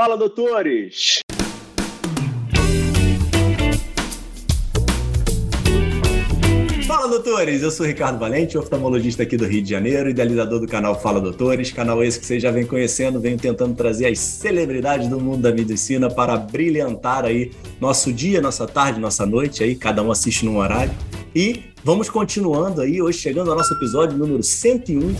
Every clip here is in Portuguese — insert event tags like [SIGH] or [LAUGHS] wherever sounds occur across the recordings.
Fala, doutores! Fala, doutores! Eu sou Ricardo Valente, oftalmologista aqui do Rio de Janeiro, idealizador do canal Fala Doutores, canal esse que vocês já vem conhecendo, venho tentando trazer as celebridades do mundo da medicina para brilhantar aí nosso dia, nossa tarde, nossa noite aí, cada um assiste num horário. E vamos continuando aí, hoje chegando ao nosso episódio número 101,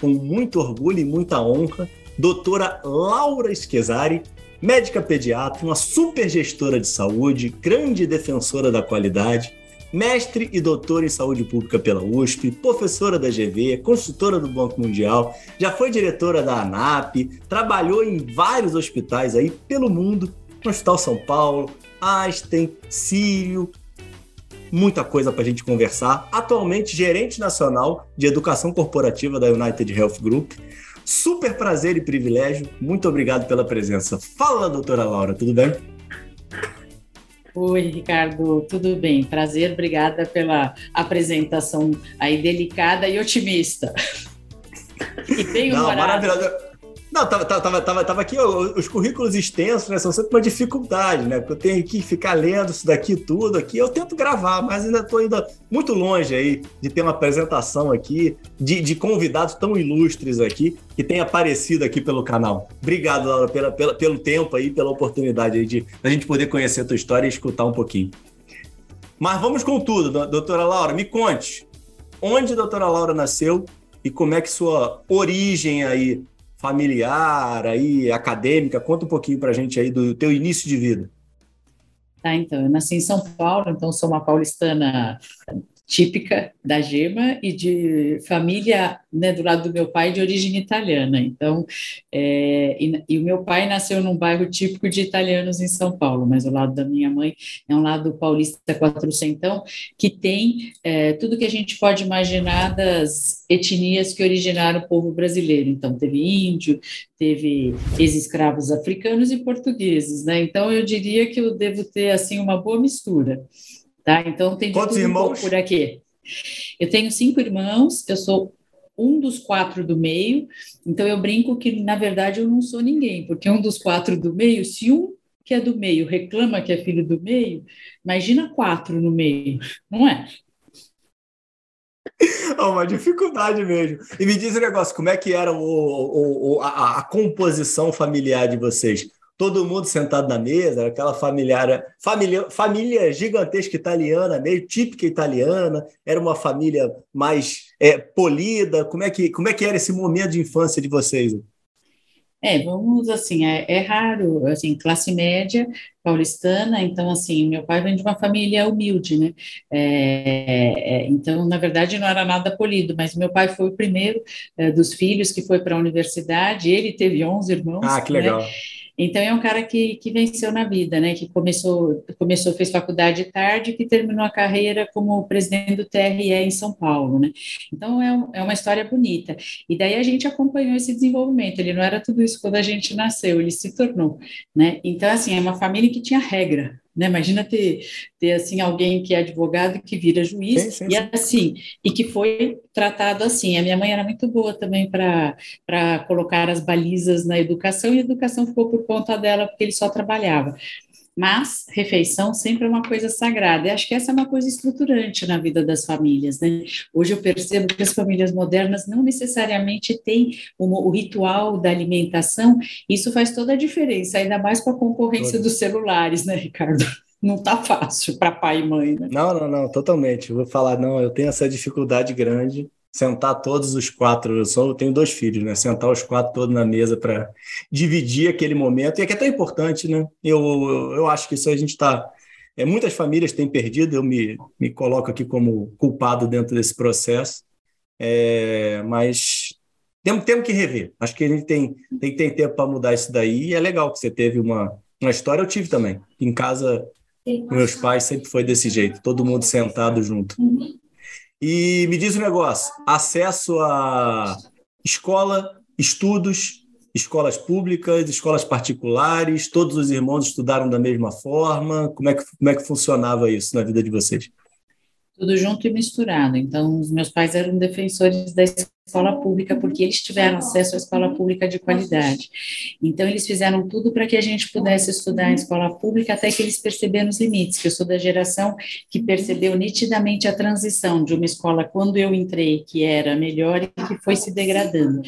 com muito orgulho e muita honra, doutora Laura Esquezari, médica pediatra, uma super gestora de saúde, grande defensora da qualidade, mestre e doutora em saúde pública pela USP, professora da GV, consultora do Banco Mundial, já foi diretora da ANAP, trabalhou em vários hospitais aí pelo mundo, no Hospital São Paulo, Einstein, Sírio, muita coisa para a gente conversar. Atualmente, gerente nacional de educação corporativa da United Health Group. Super prazer e privilégio. Muito obrigado pela presença. Fala, doutora Laura, tudo bem? Oi, Ricardo, tudo bem? Prazer, obrigada pela apresentação aí delicada e otimista. [LAUGHS] E bem Não, maravilhoso. Não, tava, tava, tava, tava aqui os currículos extensos, né? São sempre uma dificuldade, né? Porque eu tenho que ficar lendo isso daqui tudo aqui. Eu tento gravar, mas ainda estou ainda muito longe aí de ter uma apresentação aqui de, de convidados tão ilustres aqui que tem aparecido aqui pelo canal. Obrigado, Laura, pela, pela, pelo tempo aí, pela oportunidade aí de a gente poder conhecer a tua história e escutar um pouquinho. Mas vamos com tudo, doutora Laura, me conte. Onde a doutora Laura nasceu e como é que sua origem aí familiar, aí, acadêmica. Conta um pouquinho para a gente aí do teu início de vida. Tá, então, eu nasci em São Paulo, então sou uma paulistana típica da Gema e de família, né, do lado do meu pai, de origem italiana. Então, é, e, e, o meu pai nasceu num bairro típico de italianos em São Paulo, mas o lado da minha mãe é um lado paulista quatrocentão, que tem é, tudo que a gente pode imaginar das etnias que originaram o povo brasileiro. Então, teve índio, teve ex-escravos africanos e portugueses, né? Então, eu diria que eu devo ter, assim, uma boa mistura. Tá? Então tem Quantos irmãos? por aqui. Eu tenho cinco irmãos, eu sou um dos quatro do meio, então eu brinco que, na verdade, eu não sou ninguém, porque um dos quatro do meio, se um que é do meio reclama que é filho do meio, imagina quatro no meio, não é? [LAUGHS] É uma dificuldade mesmo. E me diz um negócio, como é que era o, o, o a, a, composição familiar de vocês? Todo mundo sentado na mesa, aquela familiar, família, família gigantesca italiana, meio típica italiana, era uma família mais é, polida. Como é, que, como é que era esse momento de infância de vocês? É, vamos assim, é, é, raro, assim, classe média paulistana, então assim, meu pai vem de uma família humilde, né? É, é, então, na verdade, não era nada polido, mas meu pai foi o primeiro é, dos filhos que foi para a universidade, ele teve 11 irmãos. Ah, que legal. Né? Então é um cara que, que venceu na vida, né? Que começou, começou, fez faculdade tarde, que terminou a carreira como presidente do TRE em São Paulo, né? Então é, um, é uma história bonita. E daí a gente acompanhou esse desenvolvimento. Ele não era tudo isso quando a gente nasceu, ele se tornou, né? Então assim é uma família que tinha regra, né? Imagina ter, ter assim alguém que é advogado que vira juiz sim, sim, e assim e que foi tratado assim. A minha mãe era muito boa também para colocar as balizas na educação e a educação ficou por conta dela porque ele só trabalhava. Mas refeição sempre é uma coisa sagrada. E acho que essa é uma coisa estruturante na vida das famílias, né? Hoje eu percebo que as famílias modernas não necessariamente têm o, o ritual da alimentação. Isso faz toda a diferença, ainda mais com a concorrência Todo. dos celulares, né, Ricardo? Não tá fácil para pai e mãe, né? Não, não, não, totalmente. Eu vou falar, não, eu tenho essa dificuldade grande sentar todos os quatro, eu só tenho dois filhos, né? Sentar os quatro todos na mesa para dividir aquele momento, e é que é tão importante, né? Eu, eu, eu acho que isso a gente está. É, muitas famílias têm perdido, eu me, me coloco aqui como culpado dentro desse processo, é, mas temos, temos que rever. Acho que a gente tem, tem, tem tempo para mudar isso daí, e é legal que você teve uma, uma história, eu tive também. Em casa, meus pais sempre foi desse jeito, todo mundo sentado junto. Uhum. E me diz um negócio: acesso a escola, estudos, escolas públicas, escolas particulares, todos os irmãos estudaram da mesma forma? Como é que, como é que funcionava isso na vida de vocês? Tudo junto e misturado. Então, os meus pais eram defensores da escola pública, porque eles tiveram acesso à escola pública de qualidade. Então, eles fizeram tudo para que a gente pudesse estudar em escola pública até que eles perceberam os limites, que eu sou da geração que percebeu nitidamente a transição de uma escola, quando eu entrei, que era melhor e que foi se degradando.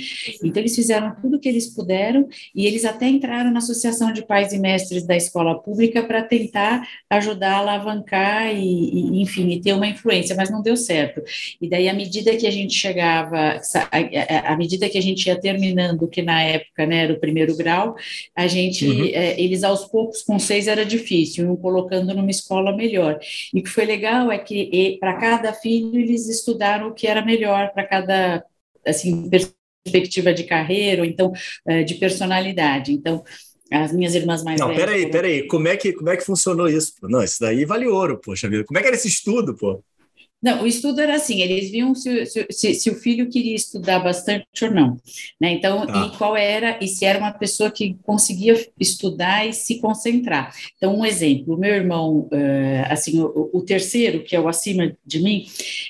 Então, eles fizeram tudo o que eles puderam e eles até entraram na Associação de Pais e Mestres da Escola Pública para tentar ajudar a alavancar e, e, enfim, e ter uma influência, mas não deu certo. E daí, à medida que a gente chegava, à medida que a gente ia terminando, que na época né, era o primeiro grau, a gente, uhum. é, eles aos poucos, com seis era difícil, iam colocando numa escola melhor. E o que foi legal é que para cada filho eles estudaram o que era melhor para cada, assim, perspectiva de carreira, ou então é, de personalidade. Então, as minhas irmãs mais não, velhas. Não, peraí, peraí. Como é, que, como é que funcionou isso? Não, isso daí vale ouro, poxa vida. Como é que era esse estudo, pô? Não, o estudo era assim, eles viam se, se, se, o filho queria estudar bastante ou não, né? Então, tá. e qual era, e se era uma pessoa que conseguia estudar e se concentrar. Então, um exemplo, o meu irmão, assim, o, o terceiro, que é o acima de mim,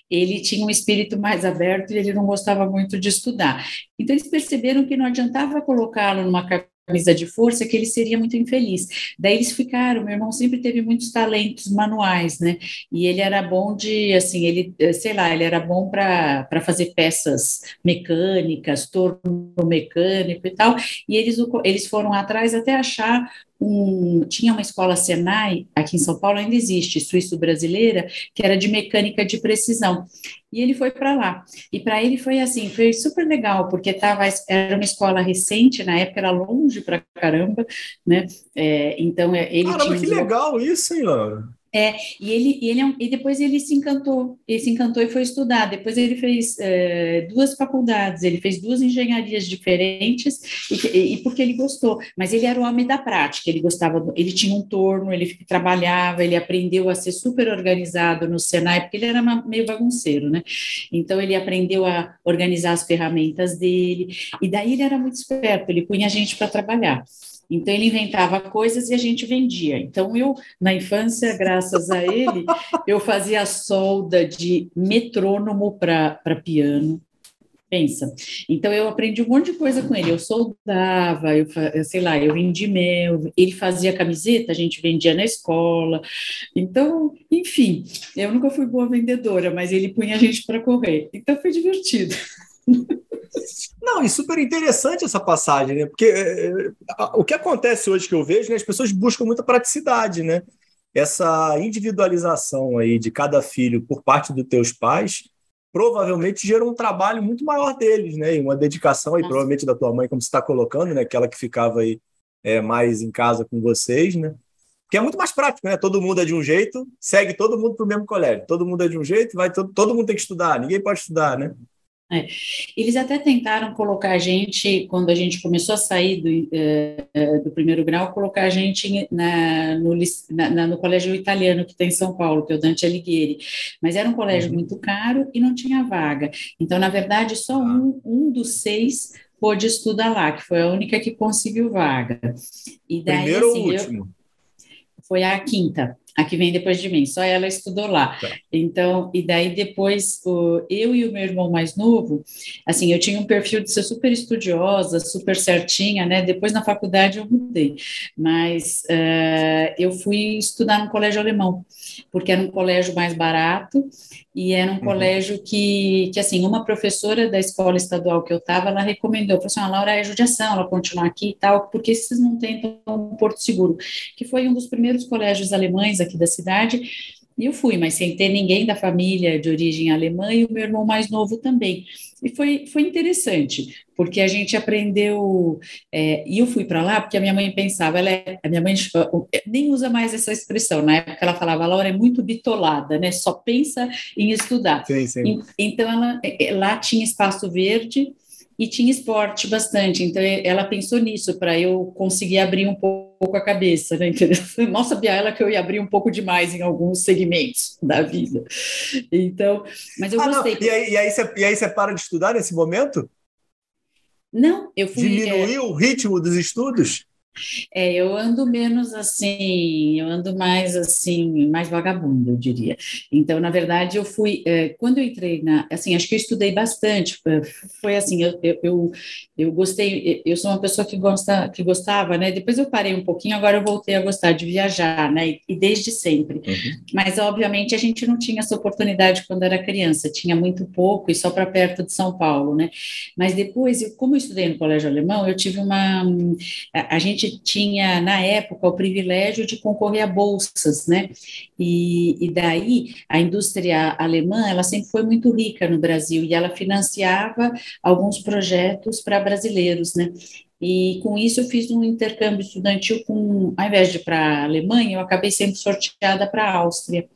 ele tinha um espírito mais aberto e ele não gostava muito de estudar. Então, eles perceberam que não adiantava colocá-lo numa camisa de força que ele seria muito infeliz. Daí eles ficaram, meu irmão sempre teve muitos talentos manuais, né? E ele era bom de, assim, ele, eh, sei lá, ele era bom para fazer peças mecânicas, torno mecânico e tal. E eles, eles foram atrás até achar um, tinha uma escola Senai, aqui em São Paulo ainda existe, suíço-brasileira, que era de mecânica de precisão. E ele foi para lá. E para ele foi assim, foi super legal, porque tava, era uma escola recente, na época era longe para caramba, né? É, então é, ele Caramba, tinha... que legal isso, hein, Laura? É, e ele, ele é e depois ele se encantou, ele se encantou e foi estudar. Depois ele fez é, duas faculdades, ele fez duas engenharias diferentes e, e, porque ele gostou. Mas ele era o homem da prática. Ele gostava, ele tinha um torno, ele trabalhava, ele aprendeu a ser super organizado no Senai, porque ele era meio bagunceiro, né? Então ele aprendeu a organizar as ferramentas dele. E daí ele era muito esperto. Ele punha a gente para trabalhar. Então, ele inventava coisas e a gente vendia. Então, eu, na infância, graças a ele, eu fazia solda de metrônomo para piano. Pensa. Então, eu aprendi um monte de coisa com ele. Eu soldava, eu, sei lá, eu vendi mel, ele fazia camiseta, a gente vendia na escola. Então, enfim, eu nunca fui boa vendedora, mas ele punha a gente para correr. Então, foi divertido. Não, e super interessante essa passagem, né? Porque é, é o que acontece hoje que eu vejo, né, as pessoas buscam muita praticidade, né? Essa individualização aí de cada filho por parte dos teus pais provavelmente gerou um trabalho muito maior deles, né? E uma dedicação aí, Nossa. provavelmente da tua mãe, como você está colocando, né? Aquela que ficava aí é, mais em casa com vocês, né? Que é muito mais prático, né? Todo mundo é de um jeito, segue todo mundo para o mesmo colégio. Todo mundo é de um jeito, vai todo, todo mundo tem que estudar, ninguém pode estudar, né? É. Eles até tentaram colocar a gente, quando a gente começou a sair do, uh, do primeiro grau, colocar a gente na, no, na, no colégio italiano que tem em São Paulo, que é o Dante Alighieri. Mas era um colégio uhum. muito caro e não tinha vaga. Então, na verdade, só ah. um, um dos seis pôde estudar lá, que foi a única que conseguiu vaga. E daí, Primeiro assim, ou último? Eu, foi a quinta a que vem depois de mim, só ela estudou lá. Tá. Então, e daí depois, o, eu e o meu irmão mais novo, assim, eu tinha um perfil de ser super estudiosa, super certinha, né? Depois na faculdade eu mudei, mas uh, eu fui estudar no colégio alemão, porque era um colégio mais barato e era um uhum. colégio que, que, assim, uma professora da escola estadual que eu estava, ela recomendou, falou assim, a ah, Laura é judiação, ela continuar aqui e tal, porque vocês não tentam um Porto Seguro, que foi um dos primeiros colégios alemães aqui da cidade, e eu fui, mas sem ter ninguém da família de origem alemã e o meu irmão mais novo também. E foi, foi interessante, porque a gente aprendeu. É, e eu fui para lá porque a minha mãe pensava, ela é, a minha mãe nem usa mais essa expressão, na época ela falava, a Laura é muito bitolada, né? Só pensa em estudar. Sim, sim. então ela, é, é, lá tinha espaço verde e tinha esporte bastante, então ela pensou nisso para eu conseguir abrir um pouco a cabeça, né? [LAUGHS] Mal sabia ela que eu ia abrir um pouco demais em alguns segmentos da vida. Então, mas eu ah, gostei. E aí, e, aí você, e aí você para de estudar nesse momento? Não, eu fui. Diminuiu é... o ritmo dos estudos? É, eu ando menos assim, eu ando mais assim, mais vagabundo, eu diria. Então, na verdade, eu fui, é, quando eu entrei na, assim, acho que eu estudei bastante, é, foi assim, eu, eu, eu, gostei, eu sou uma pessoa que gosta, que gostava, né, depois eu parei um pouquinho, agora eu voltei a gostar de viajar, né, e, e desde sempre. Uhum. Mas, obviamente, a gente não tinha essa oportunidade quando era criança, tinha muito pouco e só para perto de São Paulo, né, mas depois, eu, como eu estudei no colégio alemão, eu tive uma, a, a gente gente tinha, na época, o privilégio de concorrer a bolsas, né? E, e daí, a indústria alemã, ela sempre foi muito rica no Brasil, e ela financiava alguns projetos para brasileiros, né? E com isso eu fiz um intercâmbio estudantil com, ao invés de para a Alemanha, eu acabei sendo sorteada para a Áustria.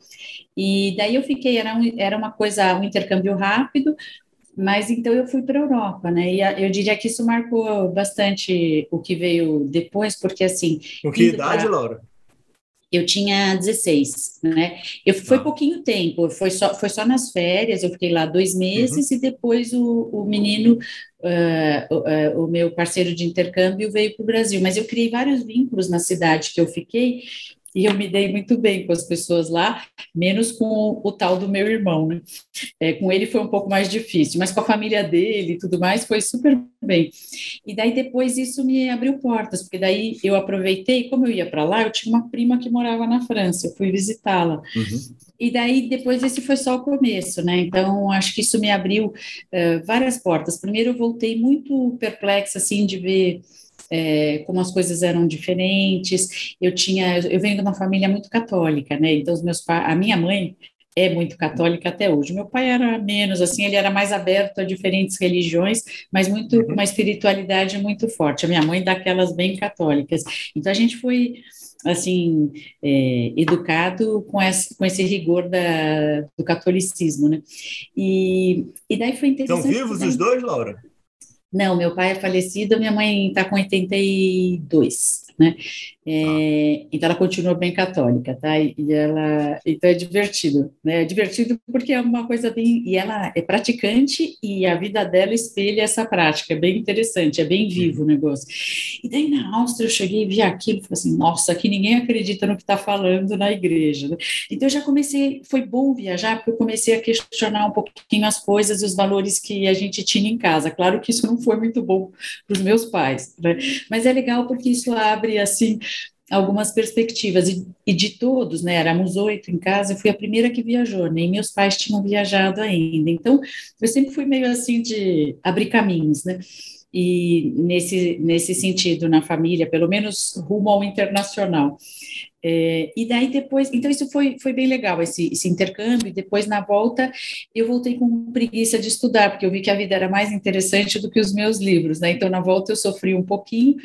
E daí eu fiquei, era, um, era uma coisa, um intercâmbio rápido, mas então eu fui para a Europa, né? E eu diria que isso marcou bastante o que veio depois, porque assim. Com que idade, pra... Laura? Eu tinha 16, né? Eu foi ah. pouquinho tempo, foi só, foi só nas férias, eu fiquei lá dois meses uhum. e depois o, o menino, uh, uh, o meu parceiro de intercâmbio veio para o Brasil. Mas eu criei vários vínculos na cidade que eu fiquei e eu me dei muito bem com as pessoas lá, menos com o, o tal do meu irmão, né? É, com ele foi um pouco mais difícil, mas com a família dele e tudo mais foi super bem. E daí depois isso me abriu portas, porque daí eu aproveitei, como eu ia para lá, eu tinha uma prima que morava na França, eu fui visitá-la. Uhum. E daí depois esse foi só o começo, né? Então acho que isso me abriu uh, várias portas. Primeiro eu voltei muito perplexa assim de ver é, como as coisas eram diferentes. Eu tinha, eu venho de uma família muito católica, né? Então os meus pais, a minha mãe é muito católica até hoje. Meu pai era menos, assim, ele era mais aberto a diferentes religiões, mas muito uhum. uma espiritualidade muito forte. A minha mãe daquelas bem católicas. Então a gente foi assim é, educado com esse, com esse rigor da, do catolicismo, né? E, e daí foi interessante. Estão vivos os dois, Laura? Não, meu pai é falecido, minha mãe está com 82 né? É, então ela continua bem católica, tá? E ela, então é divertido, né? É divertido porque é uma coisa bem, e ela é praticante e a vida dela espelha essa prática, é bem interessante, é bem vivo o negócio. E daí na Áustria eu cheguei e vi aquilo e falei assim, nossa, aqui ninguém acredita no que está falando na igreja. Né? Então eu já comecei, foi bom viajar porque eu comecei a questionar um pouquinho as coisas e os valores que a gente tinha em casa. Claro que isso não foi muito bom para os meus pais, né? mas é legal porque isso abre abre assim algumas perspectivas e, e, de todos, né? Éramos oito em casa, eu fui a primeira que viajou, nem meus pais tinham viajado ainda. Então, eu sempre fui meio assim de abrir caminhos, né? E nesse nesse sentido na família, pelo menos rumo ao internacional. É, e daí depois, então isso foi, foi bem legal, esse, esse intercâmbio, e depois na volta eu voltei com preguiça de estudar, porque eu vi que a vida era mais interessante do que os meus livros, né, então na volta eu sofri um pouquinho,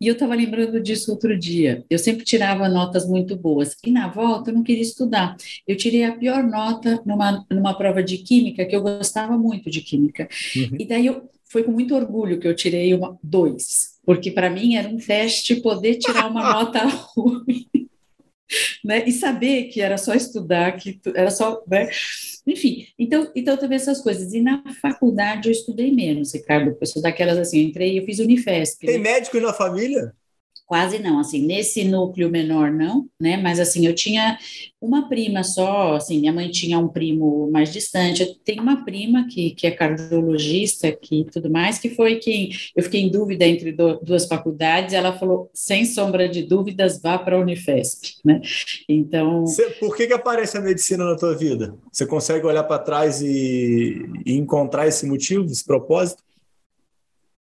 e eu estava lembrando disso outro dia. Eu sempre tirava notas muito boas. E na volta eu não queria estudar. Eu tirei a pior nota numa, numa prova de química, que eu gostava muito de química. Uhum. E daí eu, foi com muito orgulho que eu tirei uma dois. Porque para mim era um teste poder tirar uma [LAUGHS] nota ruim. [LAUGHS] Né? E saber que era só estudar, que era só. Né? Enfim, então, então também essas coisas. E na faculdade eu estudei menos, Ricardo. Eu sou daquelas assim, eu entrei, eu fiz Unifesp. Tem né? médico na família? Quase não, assim, nesse núcleo menor não, né? Mas assim, eu tinha uma prima só, assim, minha mãe tinha um primo mais distante. Eu tenho uma prima que, que é cardiologista, que tudo mais, que foi quem eu fiquei em dúvida entre do, duas faculdades. Ela falou, sem sombra de dúvidas, vá para a Unifesp, né? Então. Por que, que aparece a medicina na tua vida? Você consegue olhar para trás e, e encontrar esse motivo, esse propósito?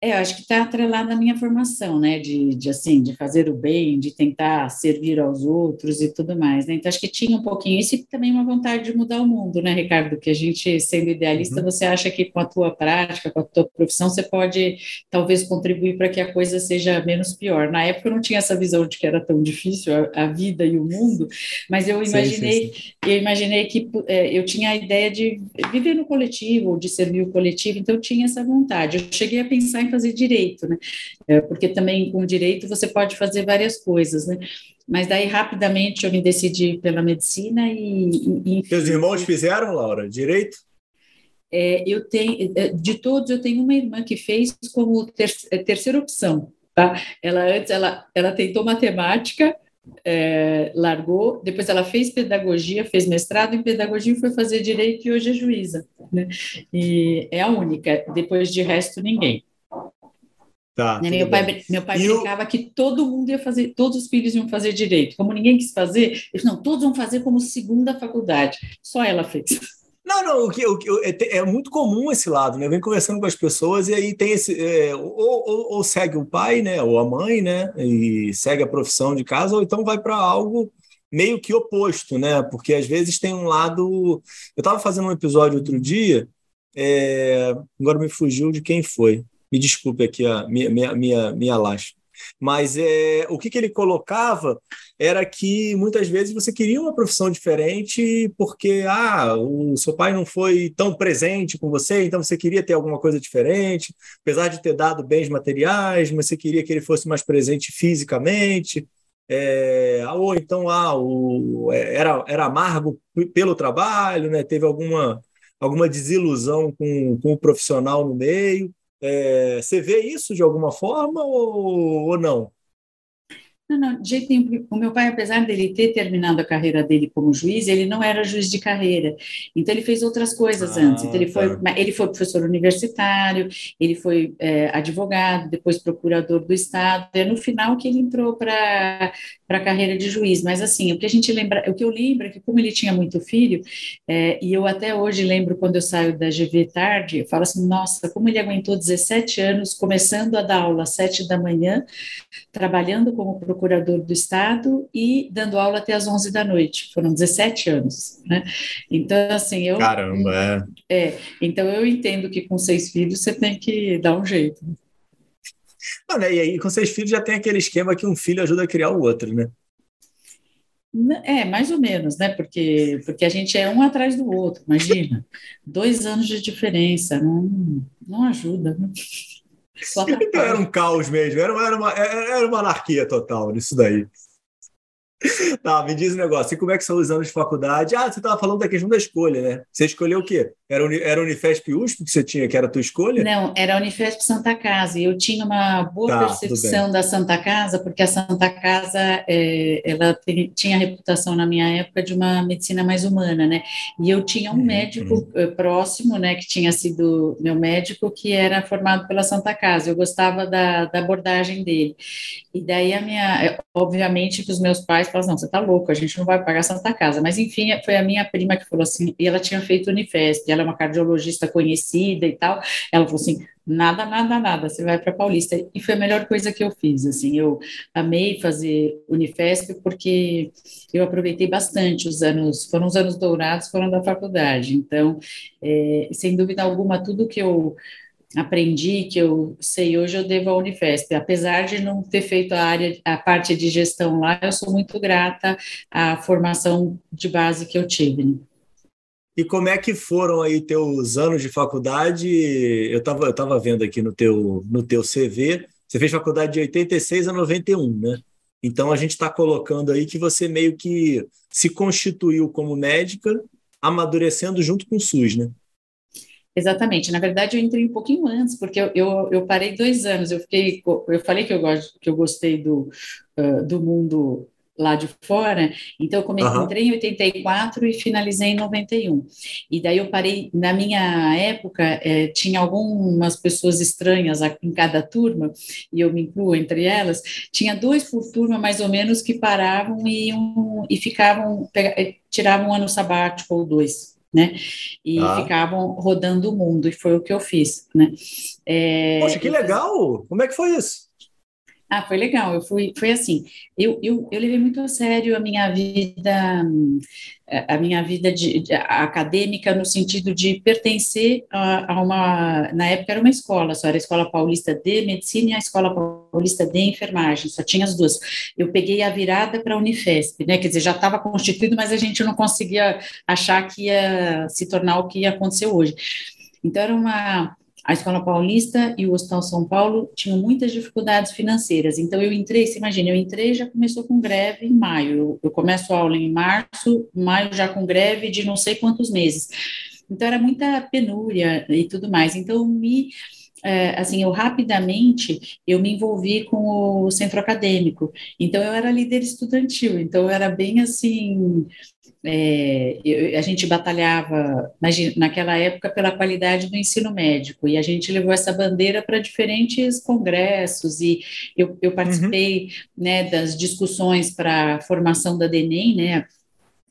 É, eu acho que está atrelado à minha formação, né, de, de, assim, de fazer o bem, de tentar servir aos outros e tudo mais, né, então acho que tinha um pouquinho isso e também uma vontade de mudar o mundo, né, Ricardo, que a gente, sendo idealista, uhum. você acha que com a tua prática, com a tua profissão, você pode, talvez, contribuir para que a coisa seja menos pior. Na época eu não tinha essa visão de que era tão difícil a, a vida e o mundo, mas eu imaginei, sim, sim, sim. eu imaginei que é, eu tinha a ideia de viver no coletivo, de servir o coletivo, então eu tinha essa vontade. Eu cheguei a pensar em fazer direito, né? É, porque também com direito você pode fazer várias coisas, né? Mas daí rapidamente eu me decidi pela medicina e. e Seus irmãos fizeram, Laura, direito? É, eu tenho, é, de todos, eu tenho uma irmã que fez como ter, é, terceira opção. Tá? Ela antes ela, ela tentou matemática, é, largou, depois ela fez pedagogia, fez mestrado em pedagogia e foi fazer direito e hoje é juíza. Né? E é a única, depois de resto, ninguém. Tá, né, meu pai, meu pai brincava o... que todo mundo ia fazer, todos os filhos iam fazer direito. Como ninguém quis fazer, ele não, todos vão fazer como segunda faculdade. Só ela fez. [LAUGHS] Não, não, o que, o que é, é, muito comum esse lado, né? Eu venho conversando com as pessoas e aí tem esse. É, ou, ou, ou, segue o pai, né? Ou a mãe, né? E segue a profissão de casa, ou então vai para algo meio que oposto, né? Porque às vezes tem um lado. Eu estava fazendo um episódio outro dia, é... agora me fugiu de quem foi. Me desculpe aqui a minha, minha, minha, minha laxa. Mas é, o que, que ele colocava era que muitas vezes você queria uma profissão diferente porque ah, o seu pai não foi tão presente com você, então você queria ter alguma coisa diferente, apesar de ter dado bens materiais, mas você queria que ele fosse mais presente fisicamente. É, ou então ah, o, é, era, era amargo pelo trabalho, né? teve alguma, alguma desilusão com, com o profissional no meio. É, você vê isso de alguma forma ou, ou não? Não, não, de jeito nenhum. O meu pai, apesar dele ter terminado a carreira dele como juiz, ele não era juiz de carreira. Então, ele fez outras coisas ah, antes. Então, ele, foi, tá. ele foi professor universitário, ele foi é, advogado, depois procurador do Estado. É no final que ele entrou para a carreira de juiz. Mas, assim, o que a gente lembra, o que eu lembro é que, como ele tinha muito filho, é, e eu até hoje lembro quando eu saio da GV tarde, eu falo assim: nossa, como ele aguentou 17 anos, começando a dar aula às 7 da manhã, trabalhando como professor procurador do Estado e dando aula até às 11 da noite. Foram 17 anos, né? Então, assim, eu... Caramba, é. é então, eu entendo que com seis filhos você tem que dar um jeito. Não, né? E aí, com seis filhos já tem aquele esquema que um filho ajuda a criar o outro, né? É, mais ou menos, né? Porque, porque a gente é um atrás do outro, imagina. Dois anos de diferença, não, não ajuda, né? Então era um caos mesmo, era uma, era uma, era uma anarquia total nisso daí. [LAUGHS] Tá, me diz um negócio, e como é que são os anos de faculdade? Ah, você estava falando da questão da escolha, né? Você escolheu o quê? Era, era Unifesp USP que você tinha, que era a tua escolha? Não, era Unifesp Santa Casa, e eu tinha uma boa tá, percepção da Santa Casa, porque a Santa Casa, é, ela tinha a reputação na minha época de uma medicina mais humana, né? E eu tinha um uhum, médico uhum. Eh, próximo, né, que tinha sido meu médico, que era formado pela Santa Casa, eu gostava da, da abordagem dele. E daí a minha, eh, obviamente que os meus pais falaram, não, você tá louco, a gente não vai pagar Santa Casa, mas enfim, foi a minha prima que falou assim, e ela tinha feito Unifesp, ela é uma cardiologista conhecida e tal, ela falou assim, nada, nada, nada, você vai para Paulista. E foi a melhor coisa que eu fiz, assim, eu amei fazer Unifesp porque eu aproveitei bastante os anos, foram os anos dourados, foram da faculdade, então, é, sem dúvida alguma, tudo que eu aprendi, que eu sei hoje, eu devo à Unifesp. Apesar de não ter feito a área, a parte de gestão lá, eu sou muito grata à formação de base que eu tive. E como é que foram aí teus anos de faculdade? Eu estava eu tava vendo aqui no teu, no teu CV, você fez faculdade de 86 a 91, né? Então a gente está colocando aí que você meio que se constituiu como médica, amadurecendo junto com o SUS, né? Exatamente. Na verdade, eu entrei um pouquinho antes, porque eu, eu, eu parei dois anos. Eu fiquei, eu falei que eu gosto, que eu gostei do, uh, do mundo lá de fora. Então, eu comecei, uhum. entrei em 84 e finalizei em 91. E daí eu parei, na minha época, é, tinha algumas pessoas estranhas em cada turma, e eu me incluo entre elas, tinha dois por turma, mais ou menos, que paravam e, um, e ficavam, eh, tiravam um ano sabático ou dois. Né? E ah. ficavam rodando o mundo, e foi o que eu fiz, né? É, Poxa, que legal! Como é que foi isso? Ah, foi legal. Eu fui, foi assim. Eu, eu, eu levei muito a sério a minha vida, a minha vida de, de acadêmica no sentido de pertencer a, a, uma, na época era uma escola, só era a Escola Paulista de Medicina e a Escola Paulista de Enfermagem, só tinha as duas. Eu peguei a virada para a Unifesp, né? Quer dizer, já estava constituído, mas a gente não conseguia achar que ia se tornar o que ia acontecer hoje. Então era uma a Escola Paulista e o Hospital São Paulo tinham muitas dificuldades financeiras. Então, eu entrei, você imagina, eu entrei já começou com greve em maio. Eu, começo a aula em março, maio já com greve de não sei quantos meses. Então, era muita penúria e tudo mais. Então, me é, assim, eu rapidamente, eu me envolvi com o centro acadêmico, então eu era líder estudantil, então eu era bem assim, é, eu, a gente batalhava naquela época pela qualidade do ensino médico e a gente levou essa bandeira para diferentes congressos e eu, eu participei uhum. né, das discussões para a formação da DENEM, né,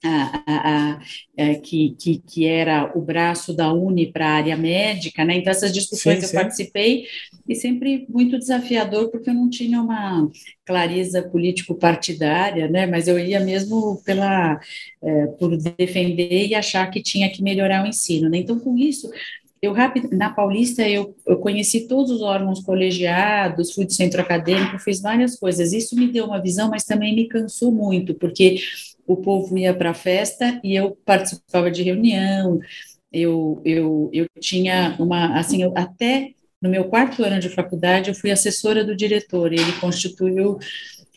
a, a, a, é, que, que, que, era o braço da Uni para a área médica, né? Então, essas discussões sim, eu sim. participei e sempre muito desafiador, porque eu não tinha uma clareza político-partidária, né? Mas eu ia mesmo pela, é, por defender e achar que tinha que melhorar o ensino, né? Então, com isso, eu rápido, na Paulista eu, eu, conheci todos os órgãos colegiados, fui do centro acadêmico, fiz várias coisas. Isso me deu uma visão, mas também me cansou muito, porque o povo ia para a festa e eu participava de reunião, eu, eu, eu tinha uma, assim, eu, até no meu quarto ano de faculdade, eu fui assessora do diretor, ele constituiu,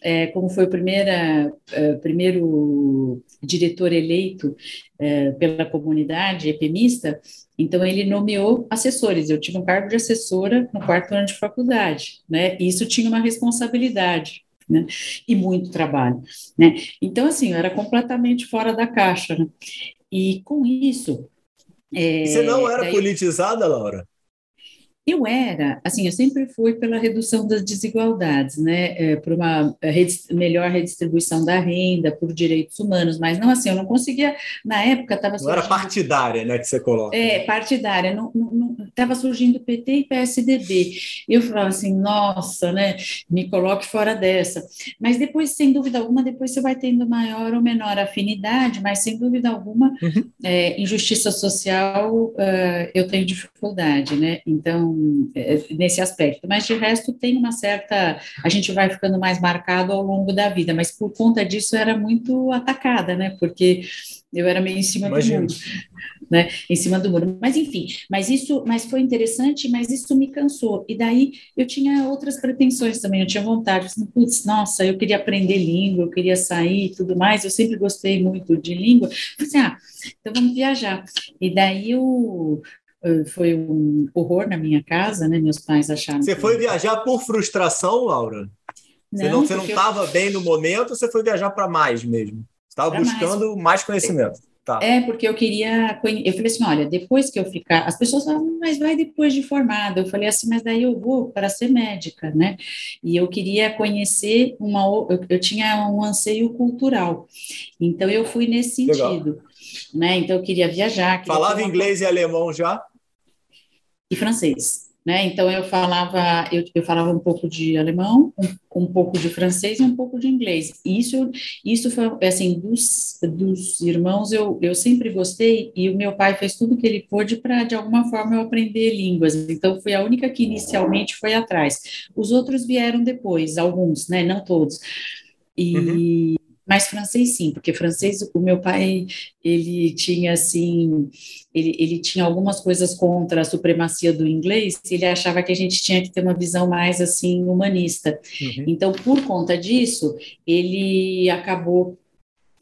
é, como foi o primeira, é, primeiro diretor eleito é, pela comunidade epemista, então ele nomeou assessores, eu tive um cargo de assessora no quarto ano de faculdade, né, isso tinha uma responsabilidade, né? E muito trabalho, né? Então, assim, eu era completamente fora da caixa, né? E com isso... É, Você não era daí... politizada, Laura? Eu era, assim, eu sempre fui pela redução das desigualdades, né, é, por uma melhor redistribuição da renda, por direitos humanos, mas não assim, eu não conseguia, na época estava Não era partidária, né, que você coloca. É, partidária, não estava surgindo PT e PSDB, eu falava assim, nossa, né, me coloque fora dessa, mas depois, sem dúvida alguma, depois você vai tendo maior ou menor afinidade, mas sem dúvida alguma, uhum. é, injustiça social, uh, eu tenho dificuldade, né, então, é, nesse aspecto. Mas de resto tem uma certa, a gente vai ficando mais marcado ao longo da vida, mas por conta disso era muito atacada, né? Porque eu era meio em cima Imagina. do muro, né? Em cima do muro. Mas enfim, mas isso, mas foi interessante, mas isso me cansou. E daí eu tinha outras pretensões também, eu tinha vontade, assim, putz, nossa, eu queria aprender língua, eu queria sair e tudo mais, eu sempre gostei muito de língua. Falei assim, ah, então vamos viajar. E daí eu foi um horror na minha casa, né? Meus pais acharam. Você foi viajar por frustração, Laura? Não, você não estava eu... bem no momento, você foi viajar para mais mesmo? Estava buscando mais, mais conhecimento. Tá. É, porque eu queria. Eu falei assim: olha, depois que eu ficar. As pessoas falam, mas vai depois de formada. Eu falei assim, mas daí eu vou para ser médica, né? E eu queria conhecer uma. Eu, eu tinha um anseio cultural. Então eu fui nesse sentido. Legal. Né? Então eu queria viajar. Queria Falava inglês e alemão já? E francês. Né? Então eu falava eu, eu falava um pouco de alemão, um, um, pouco de francês e um pouco de inglês. Isso isso foi assim dos, dos irmãos eu, eu sempre gostei e o meu pai fez tudo que ele pôde para de alguma forma eu aprender línguas. Então fui a única que inicialmente foi atrás. Os outros vieram depois, alguns, né? Não todos. E uhum. Mas francês sim, porque francês, o meu pai, ele tinha assim, ele, ele tinha algumas coisas contra a supremacia do inglês, ele achava que a gente tinha que ter uma visão mais assim humanista. Uhum. Então, por conta disso, ele acabou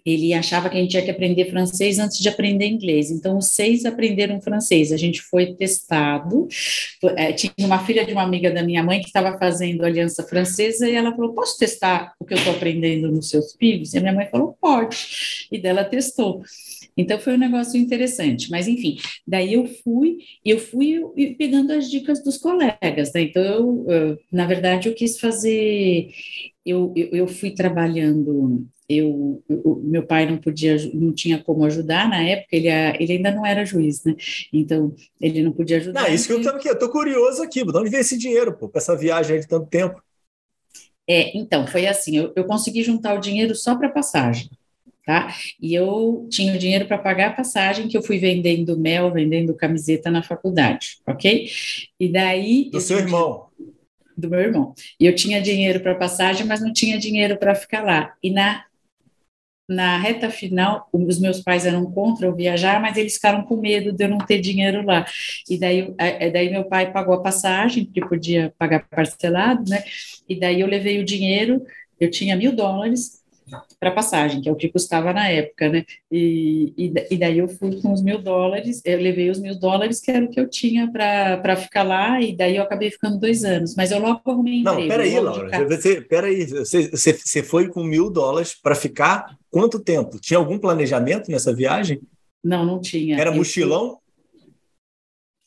ele achava que a gente tinha que aprender francês antes de aprender inglês. Então, os seis aprenderam francês. A gente foi testado. É, tinha uma filha de uma amiga da minha mãe que estava fazendo aliança francesa e ela falou: Posso testar o que eu estou aprendendo nos seus filhos? E a minha mãe falou: Pode. E dela testou. Então foi um negócio interessante, mas enfim, daí eu fui, eu fui pegando as dicas dos colegas, né? Então eu, eu na verdade eu quis fazer, eu, eu, eu fui trabalhando eu, o meu pai não podia, não tinha como ajudar na época, ele, ele ainda não era juiz, né? Então, ele não podia ajudar. Não, isso que eu tô aqui, eu tô curioso aqui, de onde veio esse dinheiro, pô, para essa viagem de tanto tempo? É, então, foi assim, eu, eu consegui juntar o dinheiro só para passagem, tá? E eu tinha o dinheiro para pagar a passagem, que eu fui vendendo mel, vendendo camiseta na faculdade, ok? E daí... Do seu irmão? do meu irmão. E eu tinha dinheiro para passagem, mas não tinha dinheiro para ficar lá. E na na reta final, os meus pais eram contra eu viajar, mas eles ficaram com medo de eu não ter dinheiro lá. E daí, é, daí meu pai pagou a passagem, porque podia pagar parcelado, né? E daí eu levei o dinheiro, eu tinha mil dólares, para passagem, que é o que custava na época, né? E, e, e, daí eu fui com os mil dólares, eu levei os mil dólares, que era o que eu tinha para ficar lá, e daí eu acabei ficando dois anos. Mas eu logo arrumei emprego. Não, peraí, Laura, você, peraí, você, você, você foi com mil dólares para ficar quanto tempo? Tinha algum planejamento nessa viagem? Não, não tinha. Era mochilão?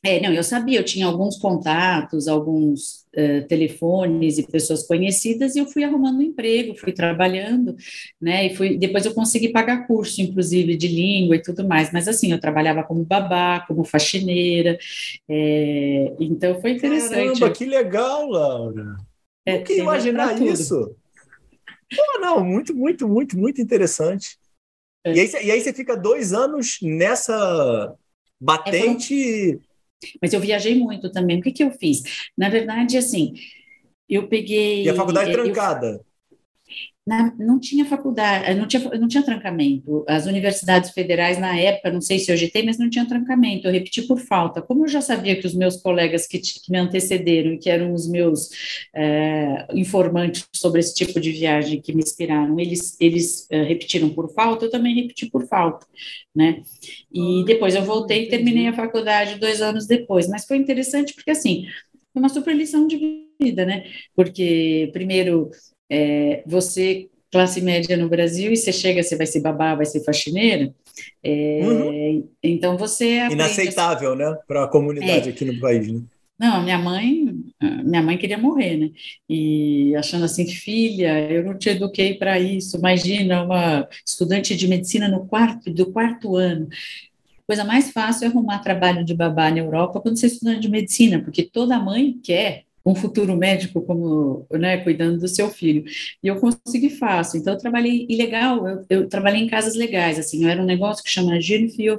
É, não, eu sabia, eu tinha alguns contatos, alguns uh, telefones e pessoas conhecidas, e eu fui arrumando um emprego, fui trabalhando, né, e fui, depois eu consegui pagar curso, inclusive, de língua e tudo mais, mas assim, eu trabalhava como babá, como faxineira, é, então foi interessante. Caramba, que legal, Laura! É, que imaginar isso? Pô, não, muito, muito, muito, muito interessante. É. E, aí, e aí você fica dois anos nessa batente... Mas eu viajei muito também. O que, que eu fiz? Na verdade, assim, eu peguei. E a faculdade trancada? Na, não tinha faculdade, não tinha, não tinha trancamento. As universidades federais, na época, não sei se hoje tem, mas não tinha trancamento. Eu repeti por falta. Como eu já sabia que os meus colegas que, que me antecederam e que eram os meus é, informantes sobre esse tipo de viagem que me inspiraram, eles, eles é, repetiram por falta, eu também repeti por falta, né? E depois eu voltei e terminei a faculdade dois anos depois. Mas foi interessante porque, assim, foi uma super lição de vida, né? Porque, primeiro, é, você, classe média no Brasil, e você chega, você vai ser babá, vai ser faxineira, é, uhum. então você... Inaceitável, né, para a comunidade é. aqui no país, né? Não, minha mãe, minha mãe queria morrer, né? E achando assim, filha, eu não te eduquei para isso. Imagina uma estudante de medicina no quarto do quarto ano. Coisa mais fácil é arrumar trabalho de babá na Europa quando você é estudante de medicina, porque toda mãe quer um futuro médico como, né, cuidando do seu filho. E eu consegui fácil. Então, eu trabalhei ilegal, eu, eu trabalhei em casas legais, assim, eu era um negócio que chama Jeune Fille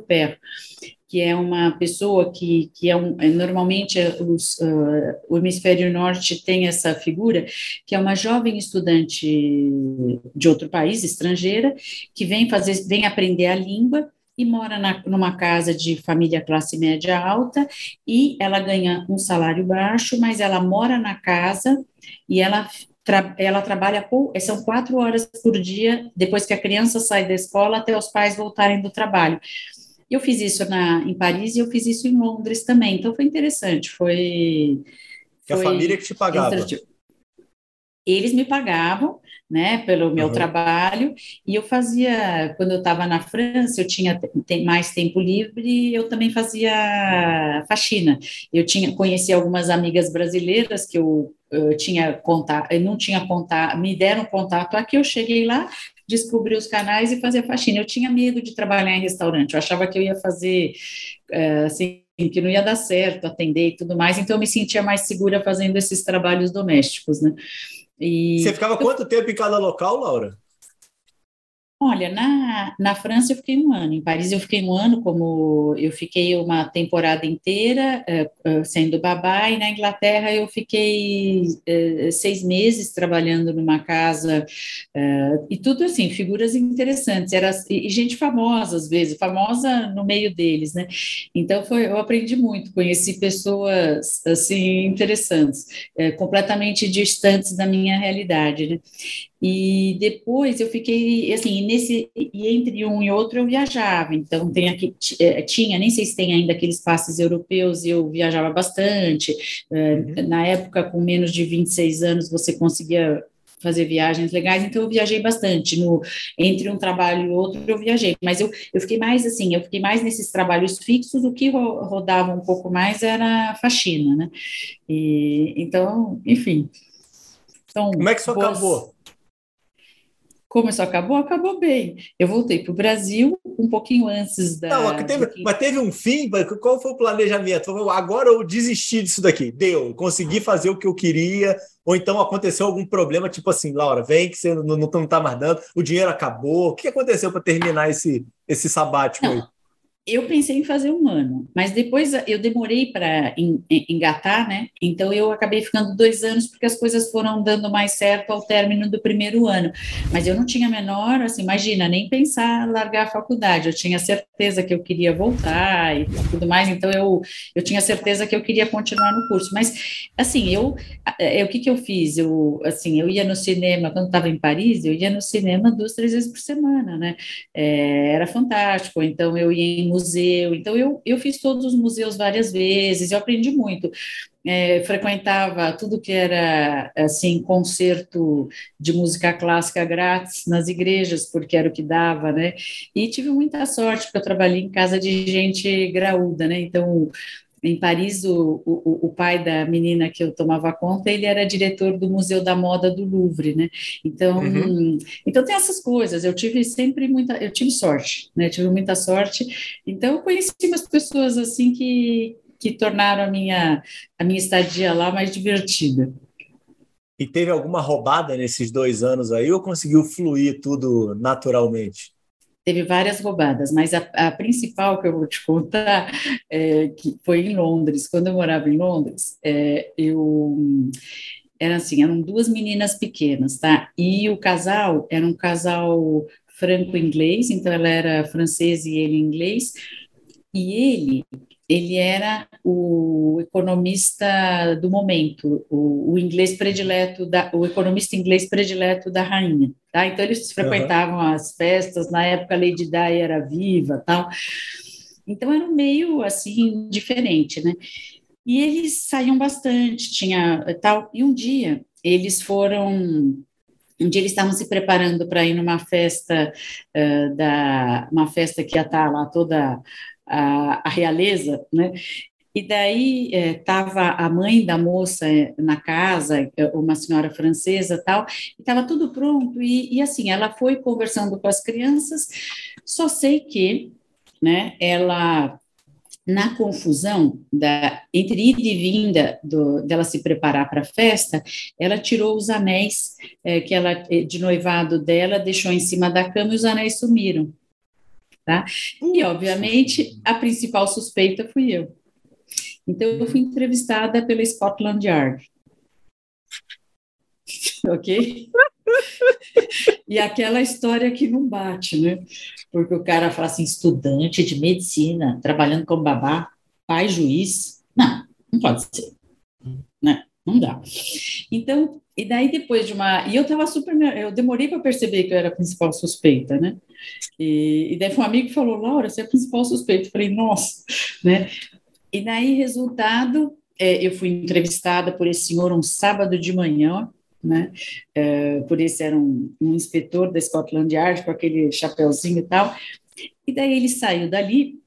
que é uma pessoa que, que é um, é, normalmente é os, uh, o hemisfério norte tem essa figura, que é uma jovem estudante de outro país, estrangeira, que vem fazer, vem aprender a língua e mora na, numa casa de família classe média alta e ela ganha um salário baixo, mas ela mora na casa e ela ela trabalha com, são quatro horas por dia, depois que a criança sai da escola até os pais voltarem do trabalho. Eu fiz isso na, em Paris e eu fiz isso em Londres também, então foi interessante, foi... Que foi a família que te pagava. Eles me pagavam, né, pelo meu uhum. trabalho, e eu fazia, quando eu estava na França, eu tinha tem, mais tempo livre, eu também fazia faxina. Eu tinha conheci algumas amigas brasileiras que eu, eu tinha contato, eu não tinha contato, me deram contato aqui, eu cheguei lá, descobri os canais e fazia faxina. Eu tinha medo de trabalhar em restaurante, eu achava que eu ia fazer, é, assim, que não ia dar certo atender e tudo mais, então eu me sentia mais segura fazendo esses trabalhos domésticos, né? E Você ficava quanto tempo em cada local, Laura? Olha, na, na França eu fiquei um ano, em Paris eu fiquei um ano, como eu fiquei uma temporada inteira uh, sendo babá, e na Inglaterra eu fiquei uh, seis meses trabalhando numa casa, e tudo assim, figuras interessantes, era, e, e, gente famosa às vezes, famosa no meio deles, né? Então foi, eu aprendi muito, conheci pessoas assim interessantes, completamente distantes da minha realidade, né? E depois eu fiquei, assim, nesse, e entre um e outro eu viajava, então tem aqui, é, tinha, nem sei se tem ainda aqueles passes europeus, eu viajava bastante, é, uhum. na época com menos de 26 anos você conseguia fazer viagens legais, então eu viajei bastante, no, entre um trabalho e outro eu viajei, mas eu, eu fiquei mais assim, eu fiquei mais nesses trabalhos fixos, o que rodava um pouco mais era faxina, né, e, então, enfim. Então, Como é que isso boas... acabou? Como isso acabou? Acabou bem. Eu voltei para o Brasil um pouquinho antes da. Não, teve, que... mas teve um fim? Qual foi o planejamento? Agora eu desisti disso daqui. Deu, consegui fazer o que eu queria. Ou então aconteceu algum problema, tipo assim, Laura, vem que você não, não, tá mais dando, o dinheiro acabou. O que aconteceu para terminar esse, esse sabático não. aí? Eu pensei em fazer um ano, mas depois eu demorei para engatar, né? Então eu acabei ficando dois anos porque as coisas foram dando mais certo ao término do primeiro ano. Mas eu não tinha menor, assim, imagina, nem pensar largar a faculdade. Eu tinha certeza que eu queria voltar e tudo mais, então eu, eu tinha certeza que eu queria continuar no curso. Mas, assim, eu, eu o que, que eu fiz? Eu, assim, eu ia no cinema, quando estava em Paris, eu ia no cinema duas, três vezes por semana, né? É, era fantástico. Então eu ia em museu. Então, eu, eu fiz todos os museus várias vezes, eu aprendi muito. É, frequentava tudo que era assim concerto de música clássica grátis nas igrejas porque era o que dava né e tive muita sorte porque eu trabalhei em casa de gente graúda né então em Paris, o, o, o, pai da menina que eu tomava conta, ele era diretor do Museu da Moda do Louvre, né? Então, uhum. então tem essas coisas. Eu tive sempre muita, eu tive sorte, né? Tive muita sorte. Então, eu conheci umas pessoas assim que que tornaram a minha a minha estadia lá mais divertida. E teve alguma roubada nesses dois anos aí ou conseguiu fluir tudo naturalmente? Teve várias roubadas, mas a, a, principal que eu vou te contar é, que foi em Londres. Quando eu morava em Londres, é, eu era assim, eram duas meninas pequenas, tá? E o casal era um casal franco-inglês, então ela era francesa e ele inglês. E ele ele era o economista do momento, o, o, inglês predileto da, o economista inglês predileto da rainha, tá? Então eles frequentavam uhum. as festas, na época a Lady Di era viva, tal. Então era um meio assim diferente, né? E eles saíam bastante, tinha tal. E um dia eles foram um dia eles estavam se preparando para ir numa festa uh, da uma festa que ia estar lá toda a, a realeza, né? E daí estava é, a mãe da moça é, na casa, é, uma senhora francesa tal, estava tudo pronto, e, e, assim, ela foi conversando com as crianças, só sei que, né, ela, na confusão da, entre ida e vinda do, dela se preparar para a festa, ela tirou os anéis que ela, de noivado dela, deixou em cima da cama e os anéis sumiram. Tá? E, obviamente, a principal suspeita fui eu. Então, eu fui entrevistada pela Scotland Yard. [LAUGHS] ok? e aquela história que não bate, né? Porque o cara fala assim: estudante de medicina, trabalhando como babá, pai juiz. Não, não pode ser. Né? Não dá. Então, e daí depois de uma. E eu estava super. Eu demorei para perceber que eu era a principal suspeita, né? E, e daí foi um amigo que falou: Laura, você é a principal suspeita. Eu falei: nossa, né? E daí, resultado, é, eu fui entrevistada por esse senhor um sábado de manhã, né? É, por esse era um, um inspetor da Scotland Yard com aquele chapéuzinho e tal. E daí ele saiu dali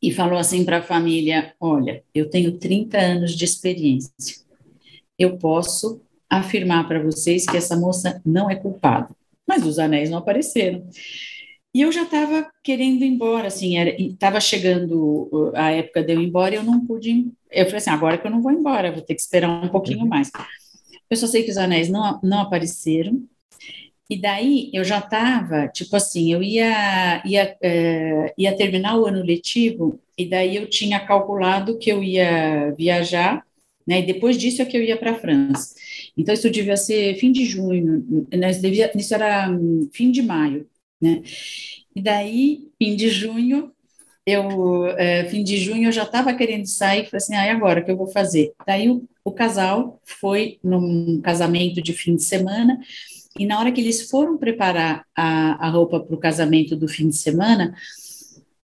e falou assim para a família: Olha, eu tenho 30 anos de experiência. Eu posso afirmar para vocês que essa moça não é culpada. Mas os anéis não apareceram. E eu já estava querendo ir embora, assim, estava chegando a época de eu ir embora e eu não pude. Ir. Eu falei assim: agora que eu não vou embora, vou ter que esperar um pouquinho uhum. mais. Eu só sei que os anéis não, não apareceram. E daí eu já estava, tipo assim, eu ia, ia, é, ia terminar o ano letivo, e daí eu tinha calculado que eu ia viajar, né? E depois disso é que eu ia para a França. Então, isso devia ser fim de junho, né? isso, devia, isso era hum, fim de maio, né? E daí, fim de junho, eu, é, fim de junho, eu já estava querendo sair, falei assim, ah, e agora, o que eu vou fazer? Daí, o, o casal foi num casamento de fim de semana, e na hora que eles foram preparar a, a roupa para o casamento do fim de semana,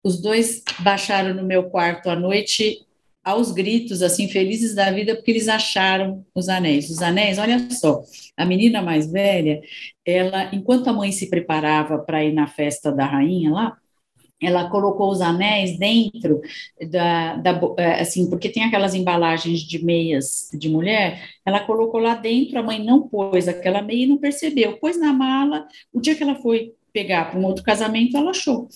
os dois baixaram no meu quarto à noite aos gritos, assim, felizes da vida, porque eles acharam os anéis. Os anéis, olha só, a menina mais velha, ela, enquanto a mãe se preparava para ir na festa da rainha lá, ela colocou os anéis dentro da, da, é, assim, porque tem aquelas embalagens de meias de mulher, ela colocou lá dentro, a mãe não pôs aquela meia e não percebeu, pôs na mala, o dia que ela foi pegar para um outro casamento, ela achou.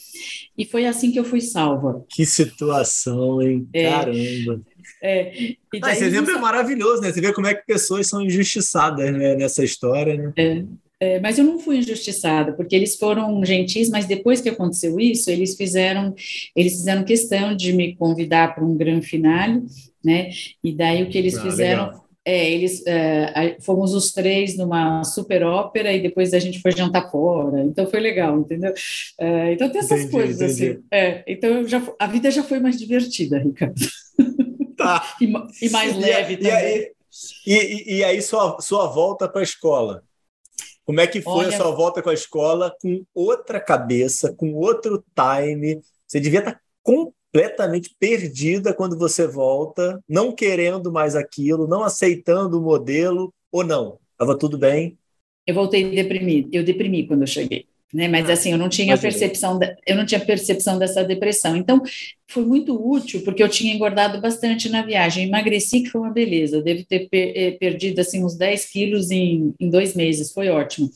E foi assim que eu fui salva. Que situação, hein? É, Caramba. É, ah, esse exemplo é maravilhoso, né? Você vê como é que pessoas são injustiçadas né, nessa história, né? É, É, mas eu não fui injustiçada, porque eles foram gentis, mas depois que aconteceu isso, eles fizeram, eles fizeram questão de me convidar para um grande finale, né? E daí o que eles ah, fizeram legal. É, eles é, fomos os três numa super ópera e depois a gente foi jantar fora, então foi legal, entendeu? É, então tem essas entendi, coisas entendi. assim. É, então já, a vida já foi mais divertida, Ricardo. [LAUGHS] Tá. e, e, mais leve e, também. E aí, e, e aí sua, sua volta para a escola? Como é que foi Olha... a sua volta com a escola com outra cabeça, com outro time? Você devia estar tá completamente perdida quando você volta, não querendo mais aquilo, não aceitando o modelo, ou não? Estava tudo bem? Eu voltei deprimido. Eu deprimi quando eu cheguei né? Mas ah, assim, eu não tinha percepção, eu não tinha percepção dessa depressão. Então, foi muito útil porque eu tinha engordado bastante na viagem, emagreci que foi uma beleza. Eu devo ter eh, perdido assim uns 10 quilos em, em dois meses, foi ótimo.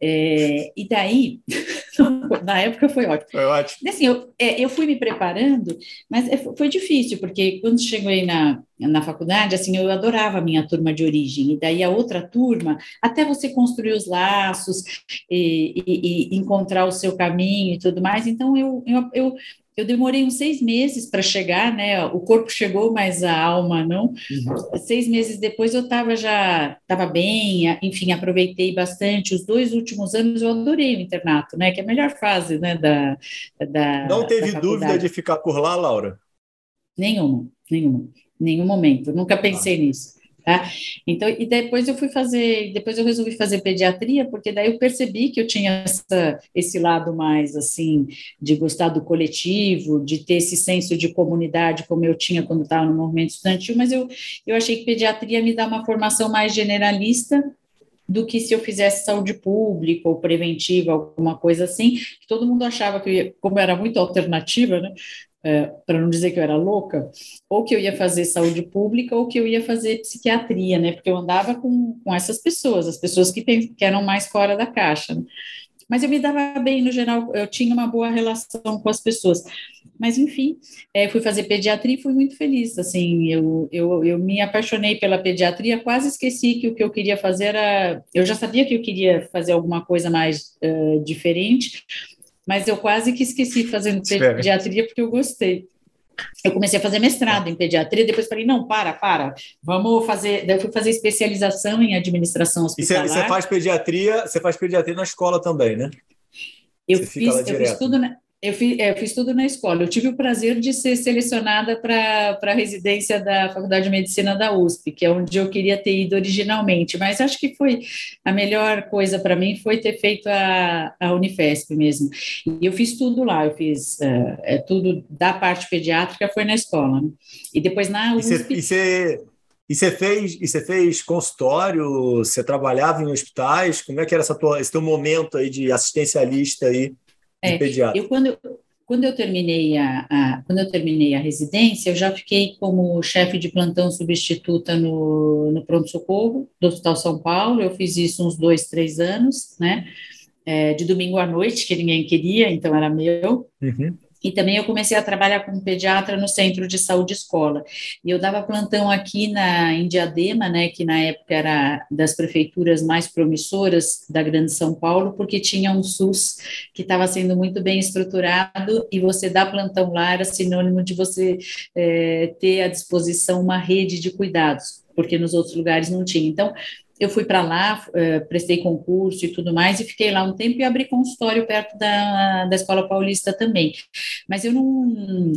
É, e daí, [LAUGHS] na época foi ótimo. Foi ótimo. Assim, eu, é, eu fui me preparando, mas é, foi difícil, porque quando cheguei na, na faculdade, assim, eu adorava a minha turma de origem, e daí a outra turma, até você construir os laços e, e, e encontrar o seu caminho e tudo mais, então eu, eu, eu eu demorei uns seis meses para chegar, né? O corpo chegou, mas a alma não. Uhum. Seis meses depois eu estava já estava bem, enfim, aproveitei bastante. Os dois últimos anos eu adorei o internato, né? Que é a melhor fase, né? Da, da não teve da dúvida de ficar por lá, Laura? Nenhuma, nenhuma, nenhum momento. Nunca pensei ah. nisso. Tá? Então, e depois eu fui fazer, depois eu resolvi fazer pediatria, porque daí eu percebi que eu tinha essa, esse lado mais, assim, de gostar do coletivo, de ter esse senso de comunidade, como eu tinha quando estava no movimento estudantil, mas eu, eu achei que pediatria me dá uma formação mais generalista, do que se eu fizesse saúde pública ou preventiva, alguma coisa assim, que todo mundo achava que, como era muito alternativa, né, é, para não dizer que eu era louca, ou que eu ia fazer saúde pública ou que eu ia fazer psiquiatria, né? Porque eu andava com, com essas pessoas, as pessoas que, que eram mais fora da caixa. Mas eu me dava bem, no geral, eu tinha uma boa relação com as pessoas. Mas, enfim, é, fui fazer pediatria e fui muito feliz. Assim, eu, eu, eu me apaixonei pela pediatria, quase esqueci que o que eu queria fazer era. Eu já sabia que eu queria fazer alguma coisa mais uh, diferente, mas eu quase que esqueci fazendo pediatria porque eu gostei. Eu comecei a fazer mestrado em pediatria, depois falei, não, para, para, vamos fazer, daí eu fui fazer especialização em administração hospitalar. E você faz pediatria, você faz pediatria na escola também, né? Eu fiz, eu fiz tudo na, eu fiz, é, eu fiz, tudo na escola. Eu tive o prazer de ser selecionada para a residência da Faculdade de Medicina da USP, que é onde eu queria ter ido originalmente. Mas acho que foi a melhor coisa para mim foi ter feito a, a Unifesp mesmo. E eu fiz tudo lá. Eu fiz uh, é, tudo da parte pediátrica foi na escola. Né? E depois na USP. E você, e você fez, e você fez consultório? Você trabalhava em hospitais? Como é que era essa tua, esse teu momento aí de assistencialista aí? É, eu quando quando eu terminei a, a, quando eu terminei a residência, eu já fiquei como chefe de plantão substituta no, no pronto socorro do Hospital São Paulo. Eu fiz isso uns dois, três anos, né? É, de domingo à noite, que ninguém queria, então era meu. Uhum. E também eu comecei a trabalhar como pediatra no Centro de Saúde Escola. E eu dava plantão aqui na em Diadema, né, que na época era das prefeituras mais promissoras da Grande São Paulo, porque tinha um SUS que estava sendo muito bem estruturado e você dar plantão lá era sinônimo de você é, ter à disposição uma rede de cuidados porque nos outros lugares não tinha. Então, eu fui para lá, uh, prestei concurso e tudo mais, e fiquei lá um tempo e abri consultório perto da, da Escola Paulista também. Mas eu não.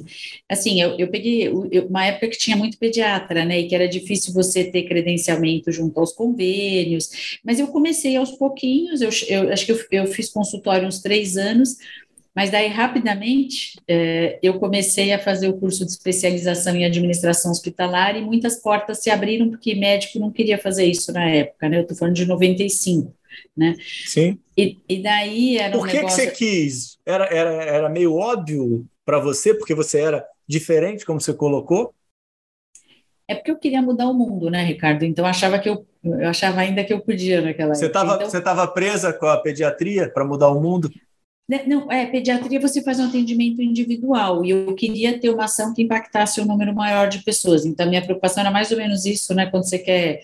Assim, eu, eu peguei eu, uma época que tinha muito pediatra, né, e que era difícil você ter credenciamento junto aos convênios, mas eu comecei aos pouquinhos, eu, eu acho que eu, eu fiz consultório uns três anos, mas daí, rapidamente, é, eu comecei a fazer o curso de especialização em administração hospitalar e muitas portas se abriram, porque médico não queria fazer isso na época, né? Eu estou falando de 95, né? Sim. E, e daí era Por um que, negócio... que você quis? Era, era, era meio óbvio para você, porque você era diferente, como você colocou? É porque eu queria mudar o mundo, né, Ricardo? Então eu achava que eu, eu achava ainda que eu podia naquela você época. Tava, então... Você estava presa com a pediatria para mudar o mundo? Né, não, é, pediatria você faz um atendimento individual e eu queria ter uma ação que impactasse um número maior de pessoas. Então, minha preocupação era mais ou menos isso, né? Quando você quer,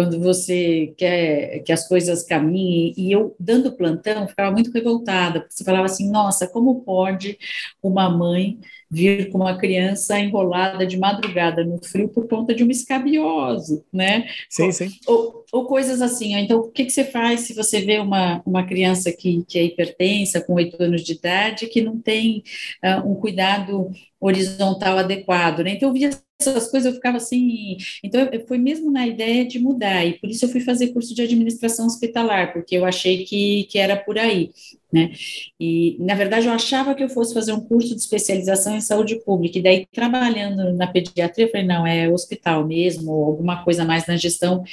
quando você quer que as coisas caminhem, e eu, dando plantão, ficava muito revoltada, porque você falava assim, nossa, como pode uma mãe vir com uma criança enrolada de madrugada no frio por conta de uma escabiose, né? Sim, sim. Ou, ou, coisas assim. Então, o que, que você faz se você vê uma, uma criança que, que é hipertensa, com oito anos de idade, que não tem uh, um cuidado horizontal adequado, né? Então, eu via essas coisas eu ficava assim. Então, foi mesmo na ideia de mudar, e por isso eu fui fazer curso de administração hospitalar, porque eu achei que, que era por aí. Né? E, na verdade, eu achava que eu fosse fazer um curso de especialização em saúde pública, e daí, trabalhando na pediatria, eu falei: não, é hospital mesmo, ou alguma coisa mais na gestão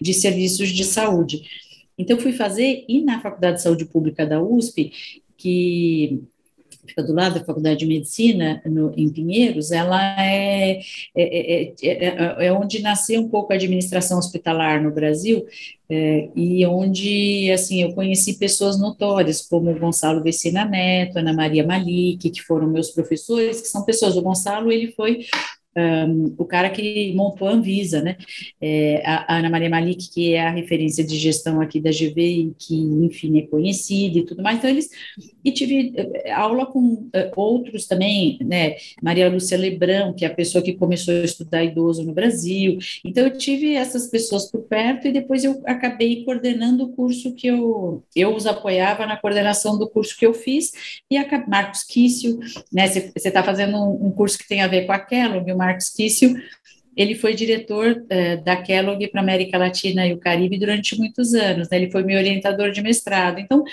de serviços de saúde. Então, fui fazer, e na Faculdade de Saúde Pública da USP, que fica do lado da Faculdade de Medicina, no, em Pinheiros, ela é, é, é, é, onde nasceu um pouco a administração hospitalar no Brasil, e onde, assim, eu conheci pessoas notórias, como o Gonçalo Vecina Neto, Ana Maria Malik, que foram meus professores, que são pessoas, o Gonçalo, ele foi um, o cara que montou a Anvisa, né? É, a, Ana Maria Malik, que é a referência de gestão aqui da GV que, enfim, é conhecida e tudo mais. Então, eles. E tive eh, aula com uh, outros também, né? Maria Lúcia Lebrão, que é a pessoa que começou a estudar idoso no Brasil. Então, eu tive essas pessoas por perto e depois eu acabei coordenando o curso que eu. Eu os apoiava na coordenação do curso que eu fiz e a Marcos Kício, né? Você está fazendo um, um, curso que tem a ver com a Kellogg, Marcos Kício, ele foi diretor é, da Kellogg para América Latina e o Caribe durante muitos anos, né? ele foi meu orientador de mestrado. Então,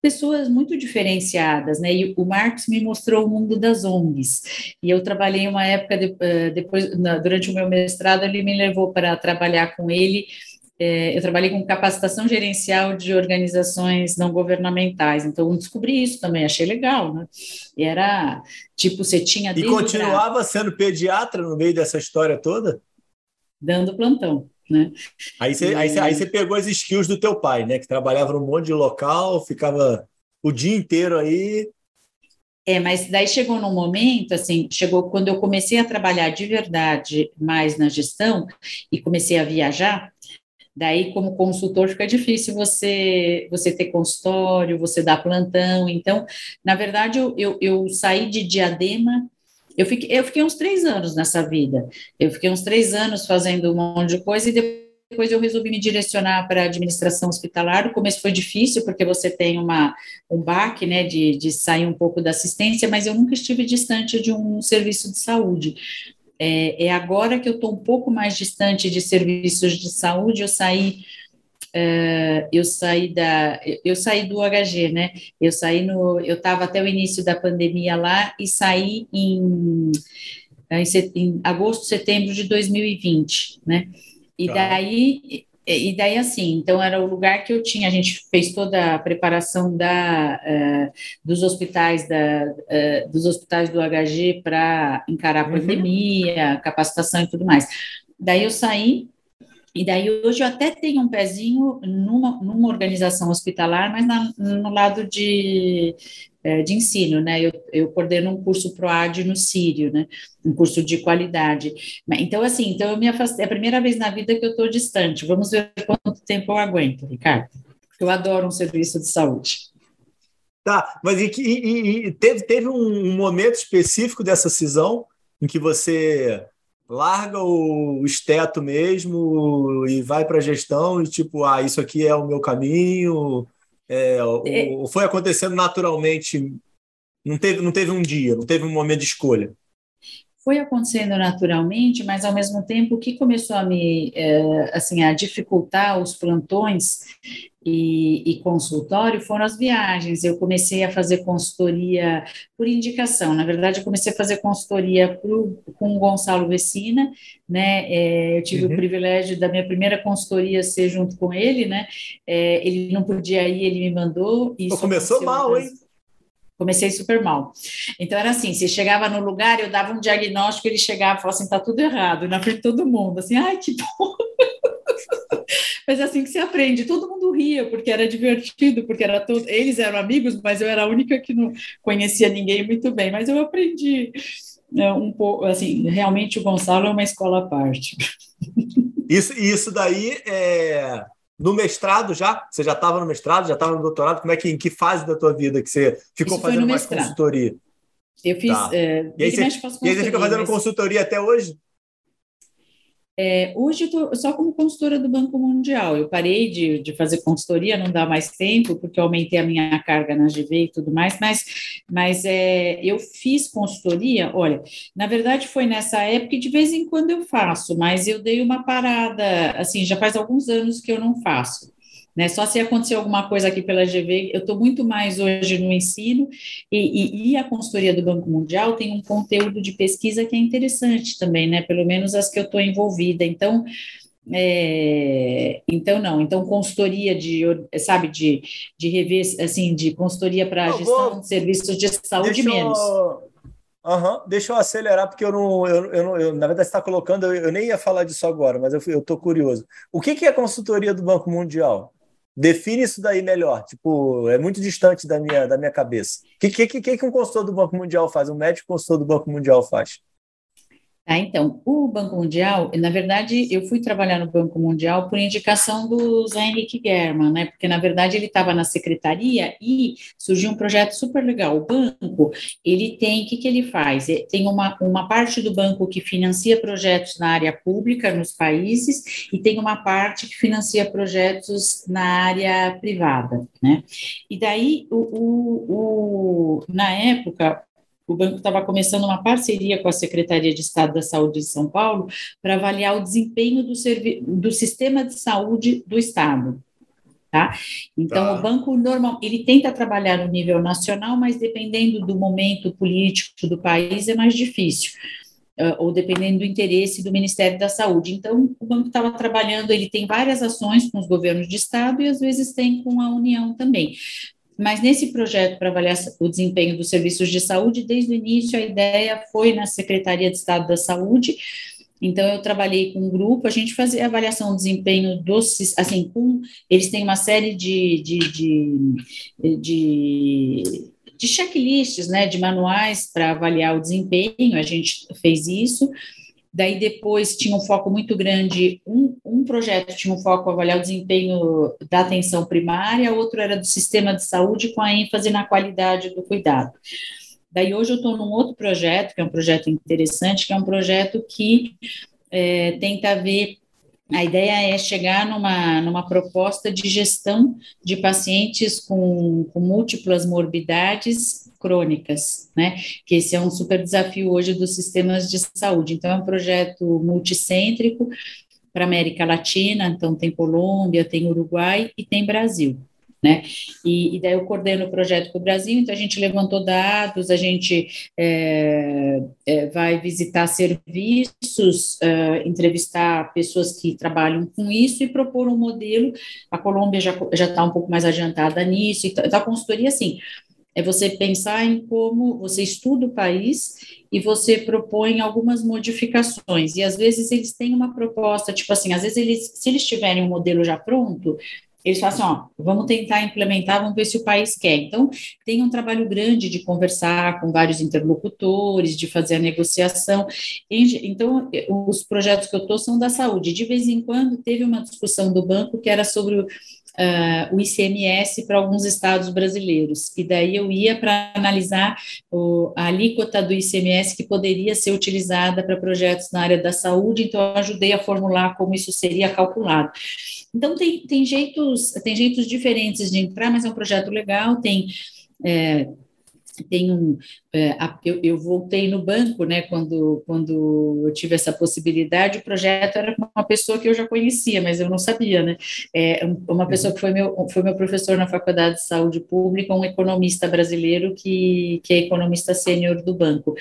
pessoas muito diferenciadas, né? E o Marcos me mostrou o mundo das ONGs. E eu trabalhei uma época de, uh, depois, durante o meu mestrado, ele me levou para trabalhar com ele é, eu trabalhei com capacitação gerencial de organizações não governamentais, então descobri isso também, achei legal, né? E era tipo, você tinha. E continuava sendo pediatra no meio dessa história toda? Dando plantão. Né? Aí você, e... aí, você, aí você pegou as skills do teu pai, né? Que trabalhava num monte de local, ficava o dia inteiro aí. É, mas daí chegou num momento, assim, chegou quando eu comecei a trabalhar de verdade mais na gestão e comecei a viajar, Daí, como consultor, fica difícil você você ter consultório, você dar plantão. Então, na verdade, eu, eu, eu saí de Diadema eu fiquei, eu fiquei uns três anos nessa vida. Eu fiquei uns três anos fazendo um monte de coisa e depois eu resolvi me direcionar para a administração hospitalar. No começo foi difícil, porque você tem uma, um baque, né, de, de sair um pouco da assistência, mas eu nunca estive distante de um serviço de saúde. É, é agora que eu estou um pouco mais distante de serviços de saúde, eu saí Uh, eu saí da eu saí do HG, né? Eu saí no eu estava até o início da pandemia lá e saí em, em, em agosto, setembro de 2020, né? E tá. daí e daí, assim, então era o lugar que eu tinha, a gente fez toda a preparação da, uh, dos hospitais da, uh, dos hospitais do HG para encarar a uhum. pandemia, capacitação e tudo mais. Daí eu saí, e daí hoje eu até tenho um pezinho numa, numa organização hospitalar, mas na, no lado de, é, de ensino, né? Eu, eu coordeno um curso ProAD no Sírio, né? Um curso de qualidade. Então, assim, então eu me afastei. É a primeira vez na vida que eu estou distante. Vamos ver quanto tempo eu aguento, Ricardo. Eu adoro um serviço de saúde. Tá, mas e, e, e teve, teve um momento específico dessa cisão em que você larga o esteto mesmo e vai para a gestão e tipo, ah, isso aqui é o meu caminho, é, é. Ou foi acontecendo naturalmente? Não teve, não teve um dia, não teve um momento de escolha? Foi acontecendo naturalmente, mas ao mesmo tempo o que começou a me é, assim a dificultar os plantões e, e, consultório foram as viagens. Eu comecei a fazer consultoria por indicação. Na verdade, eu comecei a fazer consultoria pro, com o Gonçalo Vecina, né? É, eu tive uhum. o privilégio da minha primeira consultoria ser junto com ele, né? É, ele não podia ir, ele me mandou. E começou mal, hein? Comecei super mal. Então era assim, você chegava no lugar, eu dava um diagnóstico, ele chegava e falava assim, tá tudo errado, na frente de todo mundo, assim, ai, que bom. [LAUGHS] Mas é assim que se aprende. Todo mundo ria, porque era divertido, porque era todo... eles eram amigos, mas eu era a única que não conhecia ninguém muito bem. Mas eu aprendi né, um pouco, assim, realmente o Gonçalo é uma escola à parte. Isso, isso daí é no mestrado já? Você já estava no mestrado, já estava no doutorado? Como é que em que fase da tua vida que você ficou Isso fazendo mais consultoria? Eu fiz. Tá. Uh, e, aí você, e aí você fica fazendo mas... consultoria até hoje? É, hoje eu só como consultora do Banco Mundial. Eu parei de, de fazer consultoria, não dá mais tempo, porque eu aumentei a minha carga na GV e tudo mais, mas, mas é, eu fiz consultoria, olha, na verdade foi nessa época e de vez em quando eu faço, mas eu dei uma parada, assim, já faz alguns anos que eu não faço. Né? Só se acontecer alguma coisa aqui pela GV, eu estou muito mais hoje no ensino, e, e, e, a consultoria do Banco Mundial tem um conteúdo de pesquisa que é interessante também, né? Pelo menos as que eu estou envolvida. Então, é, então não, então consultoria de, sabe, de, de rever, assim, de consultoria para gestão vou... de serviços de saúde Deixa menos. Eu... Uhum. Deixa eu acelerar, porque eu não, eu, eu, eu na verdade, você está colocando, eu, eu, nem ia falar disso agora, mas eu estou curioso. O que, que é a consultoria do Banco Mundial? Define isso daí melhor. Tipo, é muito distante da minha, da minha cabeça. O que, que, que, que um consultor do Banco Mundial faz? Um médico consultor do Banco Mundial faz? Ah, então, o Banco Mundial, na verdade, eu fui trabalhar no Banco Mundial por indicação do Zé Henrique German, né? Porque, na verdade, ele estava na secretaria e surgiu um projeto super legal. O banco, ele tem, o que, que ele faz? Tem uma, uma parte do banco que financia projetos na área pública nos países e tem uma parte que financia projetos na área privada, né? E daí, o, o, o na época, o banco estava começando uma parceria com a Secretaria de Estado da Saúde de São Paulo para avaliar o desempenho do, do sistema de saúde do Estado. Tá? Então, tá. o banco normal, ele tenta trabalhar no nível nacional, mas dependendo do momento político do país é mais difícil, uh, ou dependendo do interesse do Ministério da Saúde. Então, o banco estava trabalhando, ele tem várias ações com os governos de estado e às vezes tem com a União também. Mas nesse projeto para avaliar o desempenho dos serviços de saúde, desde o início a ideia foi na Secretaria de Estado da Saúde. Então eu trabalhei com um grupo, a gente fazia avaliação do desempenho dos, assim, com, eles têm uma série de, de, de, de de checklists, né, de manuais para avaliar o desempenho, a gente fez isso, Daí depois tinha um foco muito grande, um, um projeto tinha um foco avaliar o desempenho da atenção primária, outro era do sistema de saúde com a ênfase na qualidade do cuidado. Daí hoje eu estou num outro projeto, que é um projeto interessante, que é um projeto que é, tenta ver a ideia é chegar numa, numa proposta de gestão de pacientes com, com múltiplas morbidades crônicas, né? Que esse é um super desafio hoje dos sistemas de saúde. Então, é um projeto multicêntrico para América Latina, então tem Colômbia, tem Uruguai e tem Brasil. Né? E, e daí eu coordeno o projeto para o Brasil, então a gente levantou dados, a gente é, é, vai visitar serviços, é, entrevistar pessoas que trabalham com isso e propor um modelo. A Colômbia já está um pouco mais adiantada nisso, então a consultoria, assim, é você pensar em como você estuda o país e você propõe algumas modificações. E às vezes eles têm uma proposta, tipo assim, às vezes eles, se eles tiverem um modelo já pronto, eles falam assim, ó, vamos tentar implementar, vamos ver se o país quer. Então, tem um trabalho grande de conversar com vários interlocutores, de fazer a negociação. Então, os projetos que eu estou são da saúde. De vez em quando, teve uma discussão do banco que era sobre uh, o ICMS para alguns estados brasileiros, e daí eu ia para analisar o, a alíquota do ICMS que poderia ser utilizada para projetos na área da saúde, então eu ajudei a formular como isso seria calculado. Então tem, tem jeitos tem jeitos diferentes de entrar, mas é um projeto legal, tem é, tem um, é, eu, eu, voltei no banco, né, quando, quando eu tive essa possibilidade, o projeto era com uma pessoa que eu já conhecia, mas eu não sabia, né, é, uma pessoa que foi meu, foi meu professor na Faculdade de Saúde Pública, um economista brasileiro que, que é economista sênior do banco.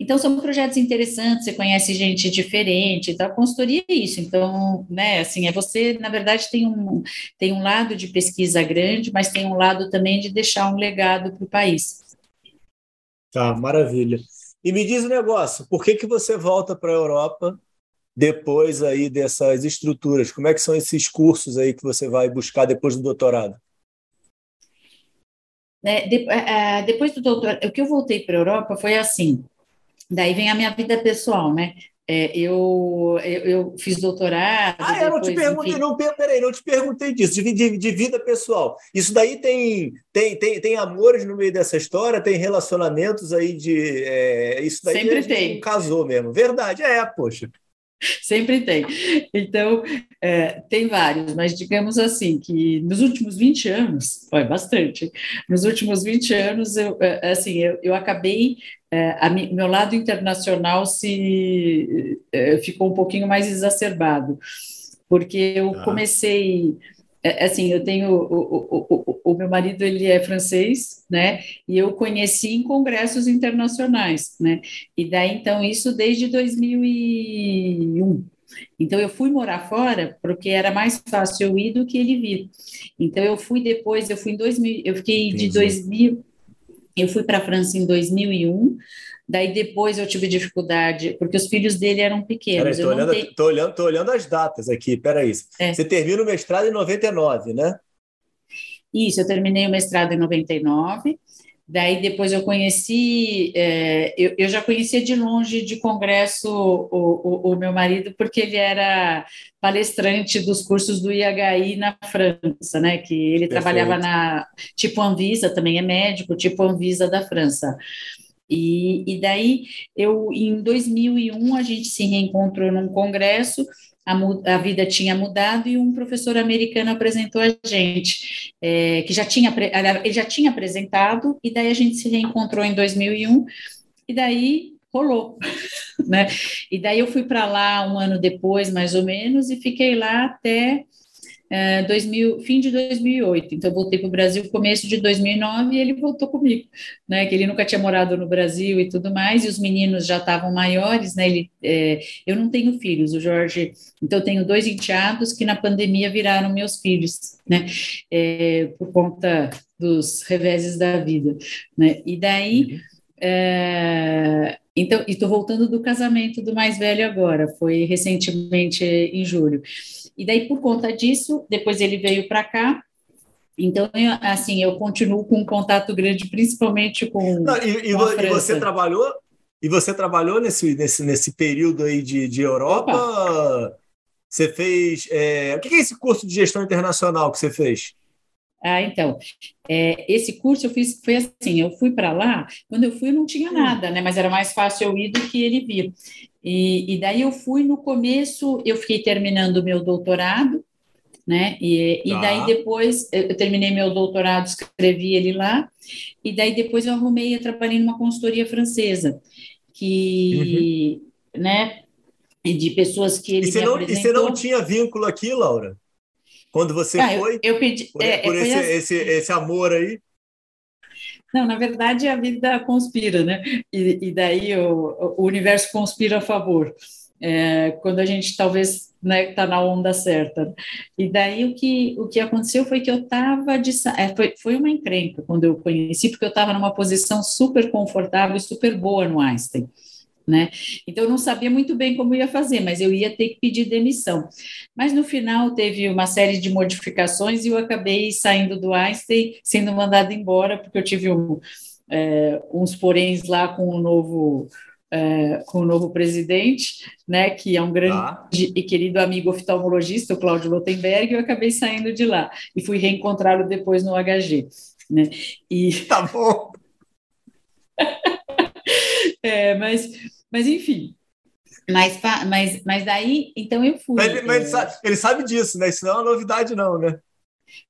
Então, são projetos interessantes, você conhece gente diferente, então, a consultoria é isso. Então, né, assim, é você, na verdade, tem um, tem um lado de pesquisa grande, mas tem um lado também de deixar um legado para o país. Tá, maravilha. E me diz um negócio, por que, que você volta para a Europa depois aí dessas estruturas? Como é que são esses cursos aí que você vai buscar depois do doutorado? É, de, é, depois do doutorado, o que eu voltei para a Europa foi assim, daí vem a minha vida pessoal, né? É, eu, eu, eu, fiz doutorado. Ah, eu não te perguntei, enfim... não, peraí, não te perguntei disso, de, de, de, vida pessoal. Isso daí tem, tem, tem, tem amores no meio dessa história, tem relacionamentos aí de. É, isso daí Sempre tem. casou mesmo. Verdade, é, poxa. Sempre tem. Então, é, tem vários, mas digamos assim, que nos últimos 20 anos, foi bastante, nos últimos 20 anos, eu, é, assim, eu, eu acabei, é, mi, meu lado internacional se é, ficou um pouquinho mais exacerbado, porque eu ah. comecei é, assim, eu tenho o, o, o, o, meu marido ele é francês, né? E eu conheci em congressos internacionais, né? E daí então isso desde 2001. Então eu fui morar fora porque era mais fácil eu ir do que ele vir. Então eu fui depois, eu fui em 2000, eu fiquei Entendi. de 2000, eu fui para a França em 2001. Daí depois eu tive dificuldade, porque os filhos dele eram pequenos. Estou olhando, te... olhando, olhando as datas aqui, peraí. É. Você termina o mestrado em 99, né? Isso, eu terminei o mestrado em 99. Daí depois eu conheci, é, eu, eu, já conhecia de longe de congresso o, o, o, meu marido, porque ele era palestrante dos cursos do IHI na França, né? Que ele Perfeito. trabalhava na tipo Anvisa, também é médico, tipo Anvisa da França. E, e daí, eu, em 2001, a gente se reencontrou num congresso, a, a, vida tinha mudado e um professor americano apresentou a gente, é, que já tinha, ele já tinha apresentado, e daí a gente se reencontrou em 2001, e daí rolou, [LAUGHS] né? E daí eu fui para lá um ano depois, mais ou menos, e fiquei lá até 2000, é, fim de 2008. Então, eu voltei para o Brasil começo de 2009 e ele voltou comigo, né? Que ele nunca tinha morado no Brasil e tudo mais, e os meninos já estavam maiores, né? Ele, é, eu não tenho filhos, o Jorge. Então, eu tenho dois enteados que na pandemia viraram meus filhos, né? É, por conta dos reveses da vida, né? E daí. Uhum. É, então, estou voltando do casamento do mais velho agora, foi recentemente em julho. E daí, por conta disso, depois ele veio para cá. Então, eu, assim, eu continuo com um contato grande, principalmente com. Não, e, com e, você trabalhou? E você trabalhou nesse, nesse, nesse período aí de, de Europa? Opa. Você fez. É... O que é esse curso de gestão internacional que você fez? Ah, então, é, esse curso eu fiz, foi assim, eu fui para lá, quando eu fui eu não tinha hum. nada, né, mas era mais fácil eu ir do que ele vir. E, e daí eu fui no começo, eu fiquei terminando o meu doutorado, né, e, e tá. daí depois eu terminei meu doutorado, escrevi ele lá, e daí depois eu arrumei, eu trabalhei numa consultoria francesa, que, uhum. né, de pessoas que ele e você, não, e você não tinha vínculo aqui, Laura? Quando você ah, foi? Eu, eu pedi. Por, é, por esse, assim. esse, esse amor aí? Não, na verdade a vida conspira, né? E, e daí o, o, universo conspira a favor. É, quando a gente talvez está né, tá na onda certa. E daí o que, o que aconteceu foi que eu estava de. É, foi, foi uma encrenca quando eu conheci, porque eu estava numa posição super confortável e super boa no Einstein né? Então eu não sabia muito bem como ia fazer, mas eu ia ter que pedir demissão. Mas no final teve uma série de modificações e eu acabei saindo do Einstein, sendo mandado embora, porque eu tive um, é, uns poréns lá com o novo é, com o novo presidente, né, que é um grande ah. e querido amigo oftalmologista, o Cláudio Lotenberg, eu acabei saindo de lá e fui reencontrá-lo depois no HG, né? E tá bom. [LAUGHS] é, mas mas, enfim. Mas, mas, mas daí, então eu fui. Mas, ele, mas ele, é. sabe, ele, sabe, disso, né? Isso não é uma novidade, não, né?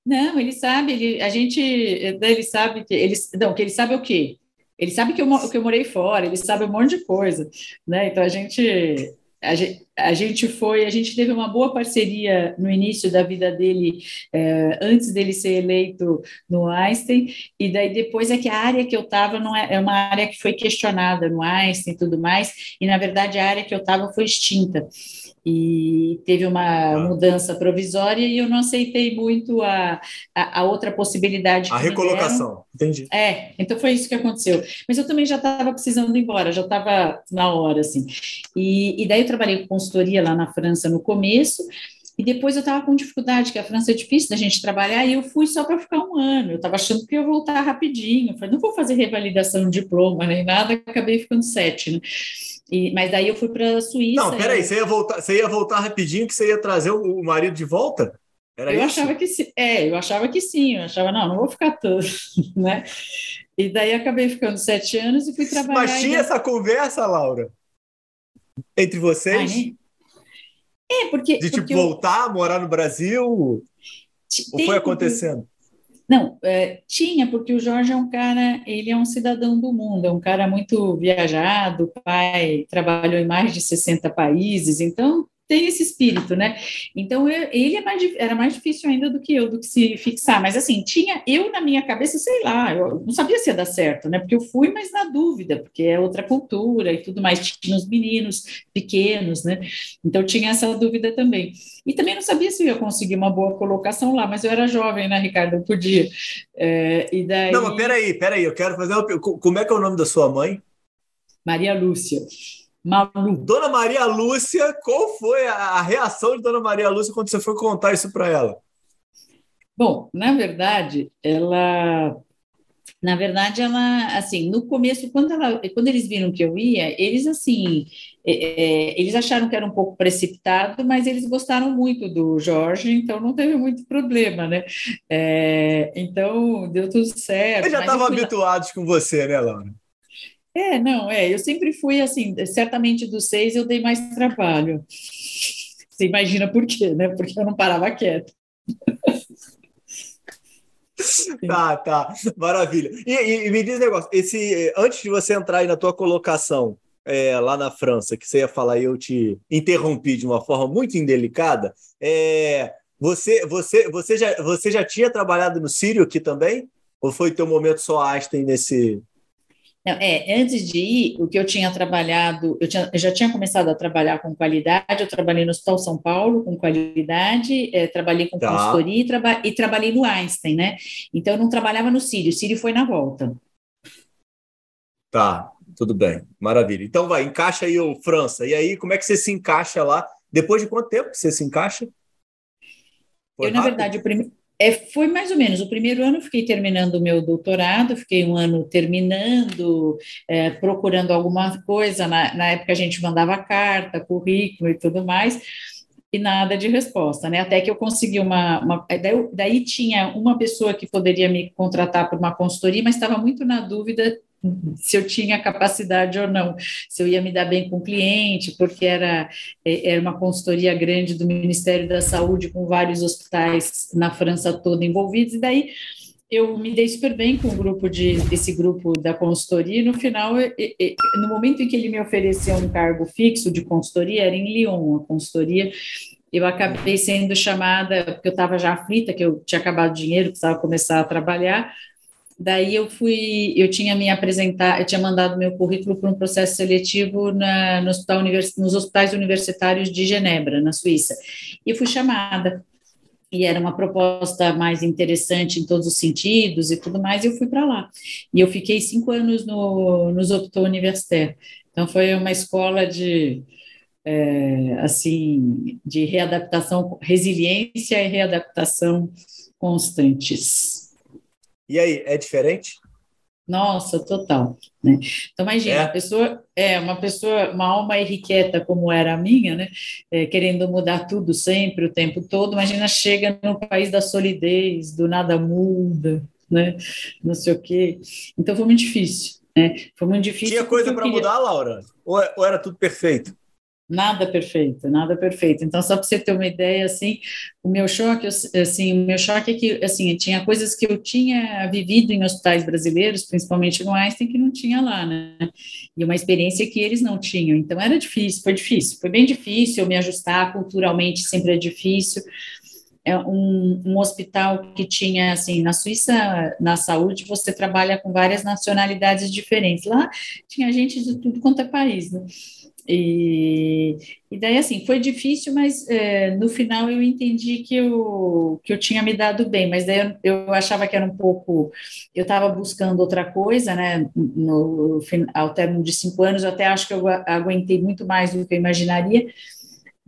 Não, ele sabe, ele, a gente, ele sabe que ele, não, que ele sabe o quê? Ele sabe que eu, que eu morei fora, ele sabe um monte de coisa, né? Então a gente, a gente, foi, a gente teve uma boa parceria no início da vida dele, é, antes dele ser eleito no Einstein, e daí depois é que a área que eu estava não é, é uma área que foi questionada no Einstein e tudo mais, e na verdade a área que eu estava foi extinta e teve uma ah. mudança provisória e eu não aceitei muito a, a, a outra possibilidade. A recolocação, entendi. É, então foi isso que aconteceu. Mas eu também já estava precisando ir embora, já estava na hora, assim. E, e daí eu trabalhei com consultoria lá na França no começo, E depois eu estava com dificuldade, que a França é difícil da gente trabalhar, e eu fui só para ficar um ano. Eu estava achando que ia voltar rapidinho. Eu falei, não vou fazer revalidação de diploma nem nada, acabei ficando sete, né? E, mas daí eu fui para a Suíça. Não, peraí, você ia voltar, você ia voltar rapidinho que você ia trazer o, o marido de volta? Era eu isso? achava que sim, é, eu achava que sim, eu achava, não, não vou ficar todo, [LAUGHS] né? E daí acabei ficando sete anos e fui trabalhar. Mas tinha essa conversa, Laura? Entre vocês? Ai, é, porque. De tipo, voltar, eu... morar no Brasil? Ou foi acontecendo? Não, é, tinha, porque o Jorge é um cara, ele é um cidadão do mundo, é um cara muito viajado, pai, trabalhou em mais de 60 países, então tem esse espírito, né? Então eu, ele é mais, era mais difícil ainda do que eu, do que se fixar. Mas assim, tinha eu na minha cabeça, sei lá, eu não sabia se ia dar certo, né? Porque eu fui, mas na dúvida, porque é outra cultura e tudo mais. Tinha os meninos pequenos, né? Então tinha essa dúvida também. E também não sabia se eu ia conseguir uma boa colocação lá, mas eu era jovem, né, Ricardo? Eu podia. É, e daí... Não, mas peraí, peraí, eu quero fazer uma... Como é que é o nome da sua mãe? Maria Lúcia. Malu. Dona Maria Lúcia, qual foi a reação de Dona Maria Lúcia quando você foi contar isso para ela? Bom, na verdade, ela na verdade, ela, assim, no começo, quando, ela, quando eles viram que eu ia, eles, assim, é, é, eles acharam que era um pouco precipitado, mas eles gostaram muito do Jorge, então não teve muito problema, né? É, então, deu tudo certo. Eles já estavam habituados com você, né, Laura? É, não, é. Eu sempre fui assim, certamente dos seis eu dei mais trabalho. Você imagina por quê, né? Porque eu não parava quieto. [LAUGHS] Tá, tá, maravilha. E, e, e, me diz um negócio, esse, antes de você entrar aí na tua colocação é, lá na França, que você ia falar e eu te interrompi de uma forma muito indelicada, é, você, você, você, já, você já tinha trabalhado no Sírio aqui também? Ou foi teu momento só Einstein nesse, não, é, antes de ir, o que eu tinha trabalhado, eu, tinha, eu, já tinha começado a trabalhar com qualidade, eu trabalhei no Hospital São Paulo com qualidade, é, trabalhei com tá. consultoria e, traba, e, trabalhei no Einstein, né? Então, eu não trabalhava no Sírio, o Sírio foi na volta. Tá, tudo bem, maravilha. Então, vai, encaixa aí o França. E aí, como é que você se encaixa lá? Depois de quanto tempo você se encaixa? Foi eu, rápido? na verdade, o primeiro é, foi mais ou menos. O primeiro ano eu fiquei terminando o meu doutorado, fiquei um ano terminando, é, procurando alguma coisa. Na, na época a gente mandava carta, currículo e tudo mais, e nada de resposta, né? Até que eu consegui uma. uma daí, daí tinha uma pessoa que poderia me contratar para uma consultoria, mas estava muito na dúvida se eu tinha capacidade ou não, se eu ia me dar bem com o cliente, porque era, é, era uma consultoria grande do Ministério da Saúde, com vários hospitais na França toda envolvidos, e daí eu me dei super bem com o grupo de esse grupo da consultoria, e no final, no momento em que ele me ofereceu um cargo fixo de consultoria, era em Lyon, a consultoria, eu acabei sendo chamada, porque eu estava já aflita, que eu tinha acabado o dinheiro, precisava começar a trabalhar, Daí eu fui, eu tinha me apresentar, eu tinha mandado meu currículo para um processo seletivo na, no hospital univers, nos hospitais universitários de Genebra, na Suíça, e fui chamada. E era uma proposta mais interessante em todos os sentidos e tudo mais, e eu fui para lá. E eu fiquei cinco anos no, nos hôpitaux universitaires. Então foi uma escola de, é, assim, de readaptação, resiliência e readaptação constantes. E aí, é diferente? Nossa, total. Né? Então, imagina, é. a pessoa é uma pessoa, uma alma irrequieta como era a minha, né? É, querendo mudar tudo sempre, o tempo todo. Imagina, chega no país da solidez, do nada muda, né? Não sei o quê. Então, foi muito difícil. Né? Foi muito difícil. Tinha coisa para queria... mudar, Laura? Ou, ou era tudo perfeito? Nada perfeito, nada perfeito. Então, só para você ter uma ideia, assim, o meu choque, assim, o meu choque é que, assim, tinha coisas que eu tinha vivido em hospitais brasileiros, principalmente no Einstein, que não tinha lá, né? E uma experiência que eles não tinham. Então, era difícil, foi difícil, foi bem difícil me ajustar culturalmente, sempre é difícil. É um, um hospital que tinha, assim, na Suíça, na saúde, você trabalha com várias nacionalidades diferentes. Lá tinha gente de tudo quanto é país, né? E, e daí, assim, foi difícil, mas é, no final eu entendi que eu, que eu tinha me dado bem, mas daí eu, eu achava que era um pouco. Eu estava buscando outra coisa, né? No, ao término de cinco anos, eu até acho que eu aguentei muito mais do que eu imaginaria,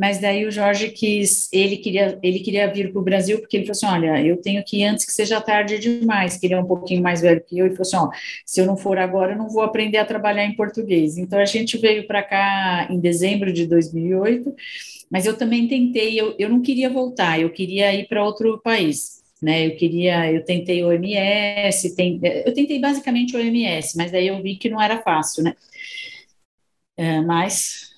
mas daí o Jorge quis, ele queria, ele queria vir para o Brasil, porque ele falou assim, olha, eu tenho que ir antes que seja tarde demais, que ele é um pouquinho mais velho que eu, e falou assim, ó, se eu não for agora, eu não vou aprender a trabalhar em português. Então, a gente veio para cá em dezembro de 2008, mas eu também tentei, eu, eu não queria voltar, eu queria ir para outro país, né? Eu queria, eu tentei o MS, tem, eu tentei basicamente o MS, mas daí eu vi que não era fácil, né? É, mas,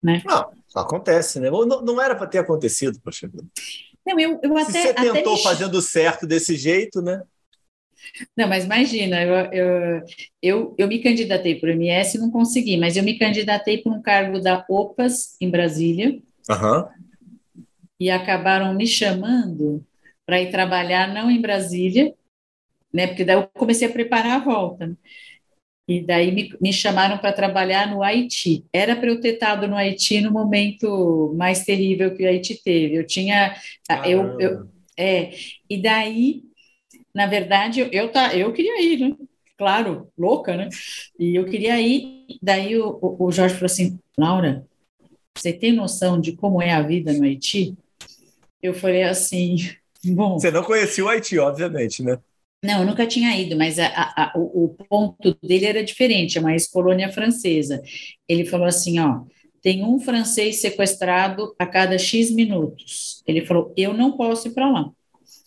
né? Não, acontece, né? Não, não era para ter acontecido, poxa vida. Não, eu, eu até. Se você tentou até fazendo certo desse jeito, né? Não, mas imagina, eu, eu, eu, eu me candidatei para o MS e não consegui, mas eu me candidatei para um cargo da OPAS em Brasília. Uhum. E acabaram me chamando para ir trabalhar não em Brasília, né? Porque daí eu comecei a preparar a volta. E daí me, me chamaram para trabalhar no Haiti. Era para eu ter estado no Haiti no momento mais terrível que o Haiti teve. Eu tinha. Eu, eu, é, e daí na verdade, eu, eu, tá, eu queria ir, né? Claro, louca, né? E eu queria ir. Daí o, o Jorge falou assim: Laura, você tem noção de como é a vida no Haiti? Eu falei assim: [LAUGHS] bom. Você não conhecia o Haiti, obviamente, né? Não, eu nunca tinha ido, mas a, a, o, o, ponto dele era diferente, é uma ex-colônia francesa. Ele falou assim: ó, tem um francês sequestrado a cada X minutos. Ele falou: eu não posso ir para lá.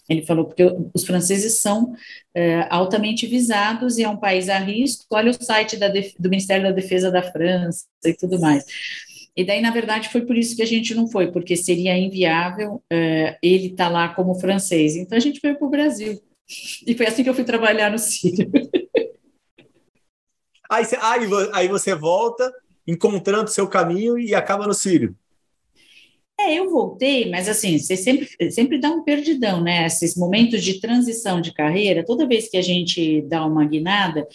Ele falou, porque os franceses são é, altamente visados e é um país a risco. Olha o site do Ministério da Defesa da França e tudo mais. E daí, na verdade, foi por isso que a gente não foi, porque seria inviável é, ele estar tá lá como francês. Então, a gente veio para o Brasil. E foi assim que eu fui trabalhar no Sírio. Aí, aí, aí você volta encontrando seu caminho e acaba no Sírio. É, eu voltei, mas assim, você sempre, sempre dá um perdidão, né? Esses momentos de transição de carreira, toda vez que a gente dá uma guinada,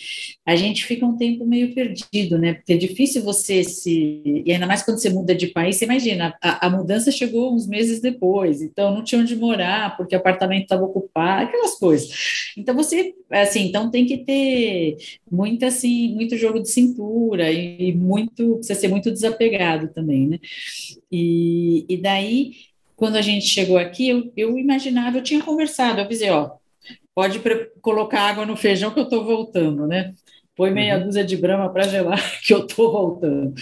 a gente fica um tempo meio perdido, né? Porque é difícil você se. E ainda mais quando você muda de país, você imagina, a, a mudança chegou uns meses depois, então não tinha onde morar, porque o apartamento estava ocupado, aquelas coisas. Então você, assim, então tem que ter muito, assim, muito jogo de cintura e, e muito, precisa ser muito desapegado também, né? E, e daí, quando a gente chegou aqui, eu, eu imaginava, eu tinha conversado, eu avisei, ó, pode colocar água no feijão que eu estou voltando, né? Põe meia uhum. dúzia de brama para gelar [LAUGHS] que eu estou voltando.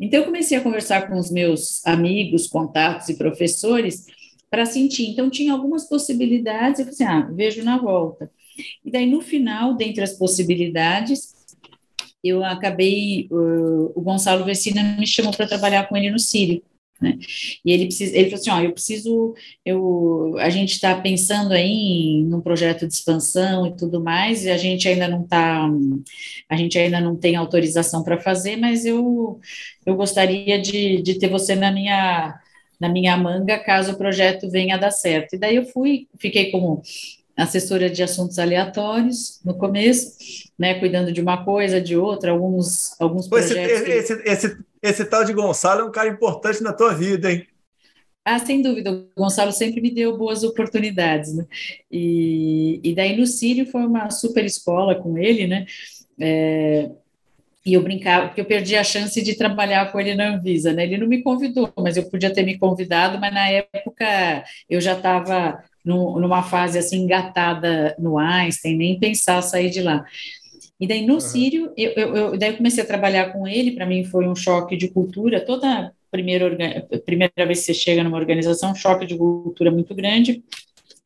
Então, eu comecei a conversar com os meus amigos, contatos e professores para sentir. Então, tinha algumas possibilidades, eu falei assim, ah, vejo na volta. E daí, no final, dentre as possibilidades, eu acabei, uh, o Gonçalo Vecina me chamou para trabalhar com ele no Sírio. Né? E ele precisa, ele falou assim, ó, eu preciso, eu, a gente está pensando aí num projeto de expansão e tudo mais, e a gente ainda não está, a gente ainda não tem autorização para fazer, mas eu, eu gostaria de, de ter você na minha, na minha manga caso o projeto venha a dar certo. E daí eu fui, fiquei como assessora de assuntos aleatórios no começo, né, cuidando de uma coisa, de outra, alguns, alguns projetos. Esse, que... esse, esse, esse, tal de Gonçalo é um cara importante na tua vida, hein? Ah, sem dúvida, o Gonçalo sempre me deu boas oportunidades, né? E, e daí no Sírio foi uma super escola com ele, né? É, e eu brincava, porque eu perdi a chance de trabalhar com ele na Anvisa, né? Ele não me convidou, mas eu podia ter me convidado, mas na época eu já estava numa fase assim engatada no Einstein, nem pensar sair de lá. E daí no uhum. Sírio, eu, eu, eu, daí eu comecei a trabalhar com ele, para mim foi um choque de cultura, toda primeira, primeira vez que você chega numa organização, um choque de cultura muito grande,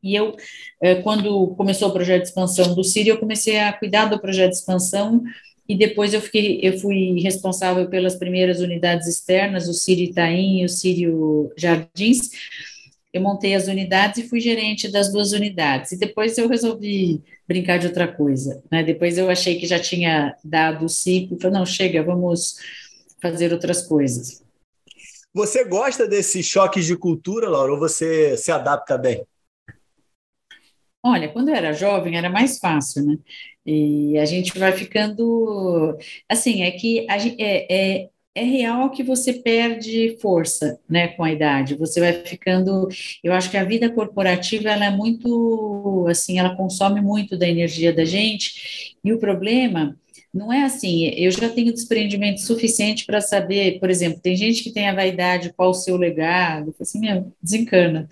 e eu, eh, quando começou o projeto de expansão do Sírio, eu comecei a cuidar do projeto de expansão, e depois eu fiquei, eu fui responsável pelas primeiras unidades externas, o Sírio Itaim e o Sírio Jardins, eu montei as unidades e fui gerente das duas unidades. E depois eu resolvi brincar de outra coisa. Né? Depois eu achei que já tinha dado o ciclo, falei, não, chega, vamos fazer outras coisas. Você gosta desses choques de cultura, Laura, ou você se adapta bem? Olha, quando eu era jovem era mais fácil, né? E a gente vai ficando. Assim, é que a, é, é, é real que você perde força, né, com a idade. Você vai ficando, eu acho que a vida corporativa ela é muito, assim, ela consome muito da energia da gente. E o problema não é assim, eu já tenho desprendimento suficiente para saber, por exemplo, tem gente que tem a vaidade, qual o seu legado, assim, meu, desencana,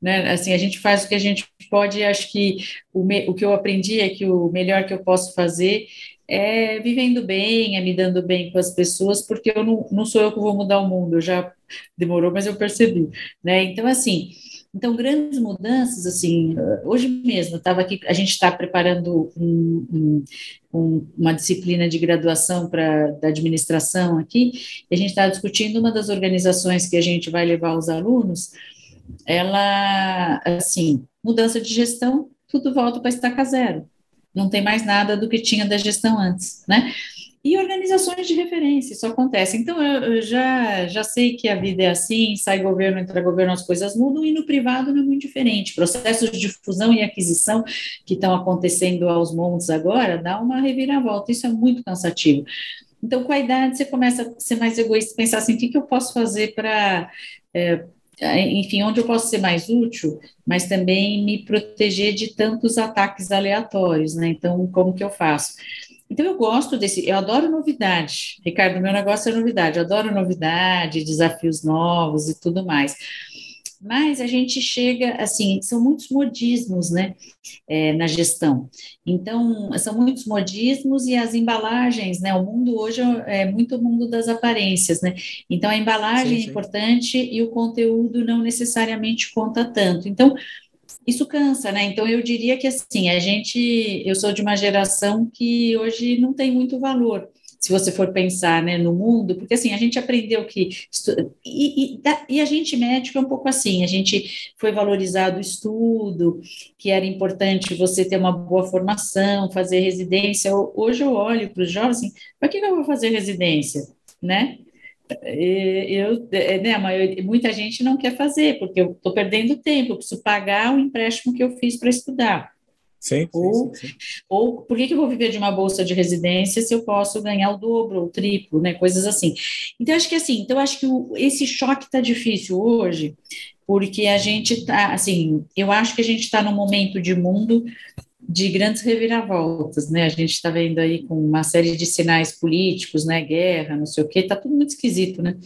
né, assim, a gente faz o que a gente pode, acho que o, me, o que eu aprendi é que o melhor que eu posso fazer é vivendo bem, é me dando bem com as pessoas, porque eu não, não sou eu que vou mudar o mundo, já demorou, mas eu percebi, né, então, assim, então, grandes mudanças, assim, hoje mesmo, estava aqui, a gente está preparando um, um, uma disciplina de graduação para da administração aqui, e a gente está discutindo uma das organizações que a gente vai levar os alunos, ela, assim, mudança de gestão, tudo volta para estaca zero. Não tem mais nada do que tinha da gestão antes, né? e organizações de referência, isso acontece. Então, eu, já, já sei que a vida é assim, sai governo, entra governo, as coisas mudam, e no privado não é muito diferente. Processos de fusão e aquisição que estão acontecendo aos montes agora, dá uma reviravolta, isso é muito cansativo. Então, com a idade, você começa a ser mais egoísta, pensar assim, o que, que eu posso fazer para... É, enfim, onde eu posso ser mais útil, mas também me proteger de tantos ataques aleatórios, né? Então, como que eu faço? Então, eu gosto desse, eu adoro novidade. Ricardo, meu negócio é novidade, eu adoro novidade, desafios novos e tudo mais. Mas a gente chega, assim, são muitos modismos, né, é, na gestão. Então, são muitos modismos e as embalagens, né, o mundo hoje é muito o mundo das aparências, né, então a embalagem sim, sim. é importante e o conteúdo não necessariamente conta tanto. Então, isso cansa, né? Então eu diria que assim, a gente, eu sou de uma geração que hoje não tem muito valor, se você for pensar, né, no mundo, porque assim, a gente aprendeu que e, e, e, a gente médico é um pouco assim, a gente foi valorizado o estudo, que era importante você ter uma boa formação, fazer residência. Hoje eu olho para os jovens assim, para que eu vou fazer residência, né? eu, é, né, maioria, muita gente não quer fazer, porque eu estou perdendo tempo, eu preciso pagar o empréstimo que eu fiz para estudar. Sim, ou, sim, sim, ou por que, que eu vou viver de uma bolsa de residência se eu posso ganhar o dobro ou o triplo, né? Coisas assim. Então, acho que assim, então acho que o, esse choque está difícil hoje, porque a gente está, assim, eu acho que a gente está num momento de mundo de grandes reviravoltas, né? A gente está vendo aí com uma série de sinais políticos, né? Guerra, não sei o quê, está tudo muito esquisito, né?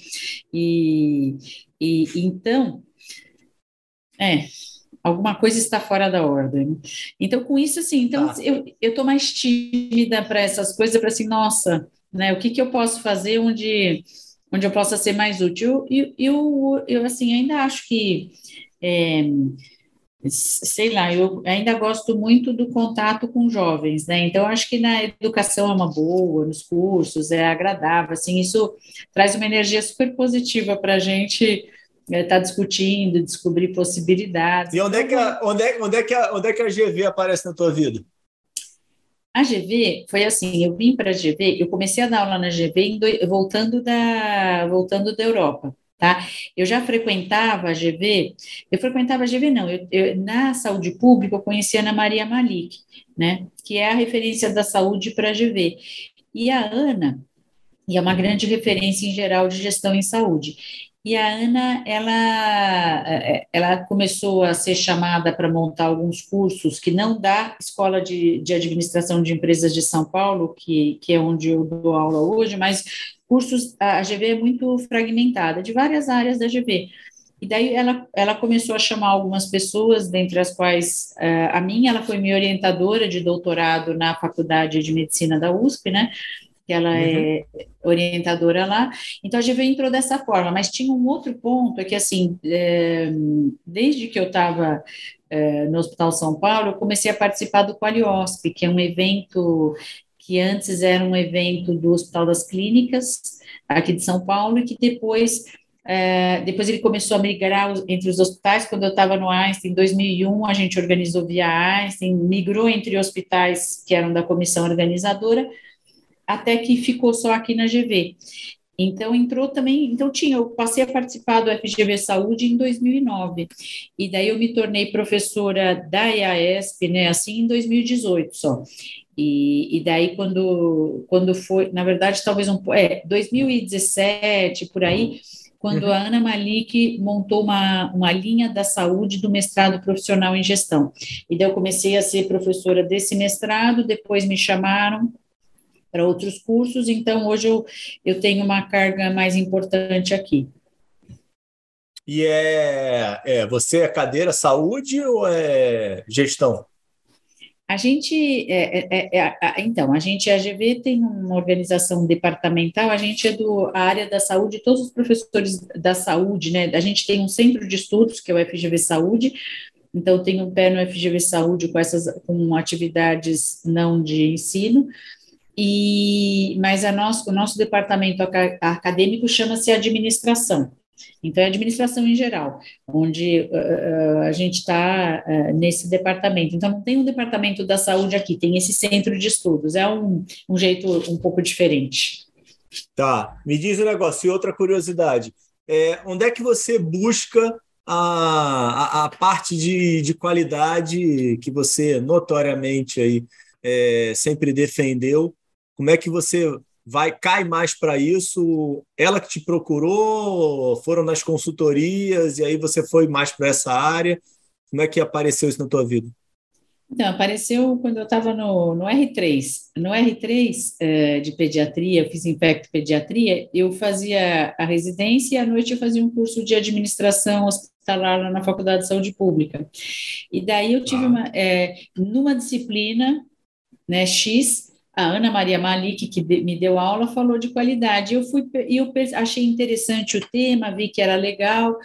E, e então, é, alguma coisa está fora da ordem. Então, com isso, assim, então ah. eu estou mais tímida para essas coisas, para assim, nossa, né? O que, que eu posso fazer onde, onde eu possa ser mais útil? E eu, eu, eu, assim, ainda acho que é, sei lá, eu ainda gosto muito do contato com jovens, né? Então, acho que na educação é uma boa, nos cursos, é agradável, assim, isso traz uma energia super positiva para a gente estar é, tá discutindo, descobrir possibilidades. E onde é, que a, onde, é, onde, é que a, onde é que a GV aparece na tua vida? A GV foi assim, eu vim para a GV, eu comecei a dar aula na GV do, voltando, da, voltando da Europa tá? Eu já frequentava a GV, eu frequentava a GV não, eu, eu, na saúde pública eu conhecia a Ana Maria Malik, né, que é a referência da saúde para a GV, e a Ana, e é uma grande referência em geral de gestão em saúde, e a Ana, ela, ela começou a ser chamada para montar alguns cursos que não da Escola de, de Administração de Empresas de São Paulo, que, que é onde eu dou aula hoje, mas cursos, a GV é muito fragmentada, de várias áreas da GV. E daí ela, ela começou a chamar algumas pessoas, dentre as quais uh, a minha, ela foi minha orientadora de doutorado na Faculdade de Medicina da USP, né? Que ela é uhum. é orientadora lá. Então a GV entrou dessa forma, mas tinha um outro ponto, é que assim, é, desde que eu estava é, no Hospital São Paulo, eu comecei a participar do Qualiosp, que é um evento que antes era um evento do Hospital das Clínicas, aqui de São Paulo, e que depois, é, depois ele começou a migrar entre os hospitais. Quando eu estava no Einstein, em 2001, a gente organizou via Einstein, migrou entre hospitais que eram da comissão organizadora, até que ficou só aqui na GV. Então entrou também, então tinha, eu passei a participar do FGV Saúde em 2009. E daí eu me tornei professora da EASP, né, assim em 2018 só. E, e daí, quando, quando foi, na verdade, talvez um é 2017, por aí, quando a Ana Malik montou uma, uma linha da saúde do mestrado profissional em gestão. E daí eu comecei a ser professora desse mestrado, depois me chamaram para outros cursos, então hoje eu, eu tenho uma carga mais importante aqui. E é, é você é cadeira saúde ou é gestão? A gente, é, é, é, é então, a gente, a GV tem uma organização departamental, a gente é do a área da saúde, todos os professores da saúde, né, a gente tem um centro de estudos, que é o FGV Saúde, então tem um pé no FGV Saúde com essas, com atividades não de ensino, e, mas a nosso, o nosso departamento acadêmico chama-se administração, então, é administração em geral, onde uh, a gente está uh, nesse departamento. Então, não tem um departamento da saúde aqui, tem esse centro de estudos. É um, um jeito um pouco diferente. Tá. Me diz um negócio, e outra curiosidade. É, onde é que você busca a, a, a parte de, de qualidade que você notoriamente aí, é, sempre defendeu? Como é que você vai cai mais para isso? Ela que te procurou? Foram nas consultorias e aí você foi mais para essa área? Como é que apareceu isso na tua vida? Então, apareceu quando eu estava no, no R3. No R3 é, de pediatria, eu fiz infecto pediatria, eu fazia a residência e à noite eu fazia um curso de administração hospitalar na Faculdade de Saúde Pública. E daí eu tive ah. uma, é, numa disciplina, né, X, a Ana Maria Malik, que me deu aula, falou de qualidade. Eu fui e eu achei interessante o tema, vi que era legal.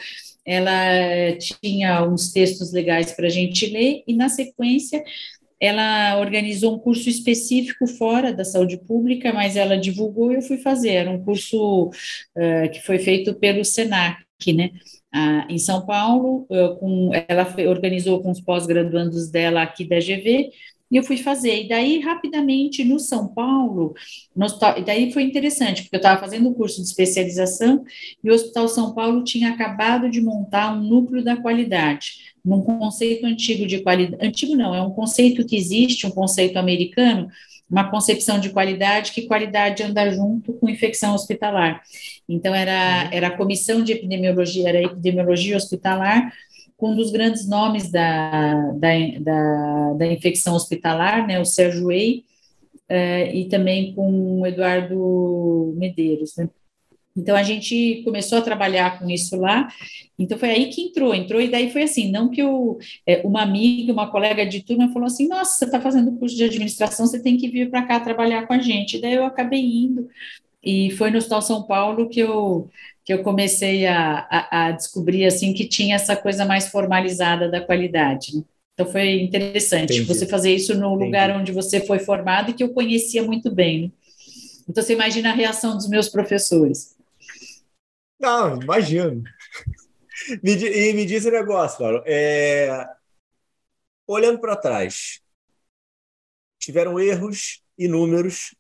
Ela tinha uns textos legais para a gente ler, e na sequência ela organizou um curso específico fora da saúde pública, mas ela divulgou e eu fui fazer. Era um curso uh, que foi feito pelo SENAC, né? Uh, em São Paulo, uh, com, ela organizou com os pós-graduandos dela aqui da GV, e eu fui fazer. E daí, rapidamente, no São Paulo, no hospital, e daí foi interessante, porque eu estava fazendo um curso de especialização e o Hospital São Paulo tinha acabado de montar um núcleo da qualidade, num conceito antigo de qualidade. Antigo não, é um conceito que existe, um conceito americano, uma concepção de qualidade, que qualidade anda junto com infecção hospitalar. Então, era, era a comissão de epidemiologia, era a epidemiologia hospitalar, com um dos grandes nomes da, da, da, da infecção hospitalar, né, o Sérgio Ei, uh, e também com o Eduardo Medeiros, né. Então, a gente começou a trabalhar com isso lá, então foi aí que entrou, entrou, e daí foi assim, não que eu, é, uma amiga, uma colega de turma falou assim, nossa, você está fazendo curso de administração, você tem que vir para cá trabalhar com a gente, daí eu acabei indo, e foi no Hospital São Paulo que eu que eu comecei a, a, a, descobrir assim que tinha essa coisa mais formalizada da qualidade. Né? Então foi interessante Entendi. você fazer isso no Entendi. lugar onde você foi formado e que eu conhecia muito bem. Né? Então você imagina a reação dos meus professores. Não, imagino. me, e me diz um negócio, Laura. É, olhando para trás, tiveram erros inúmeros.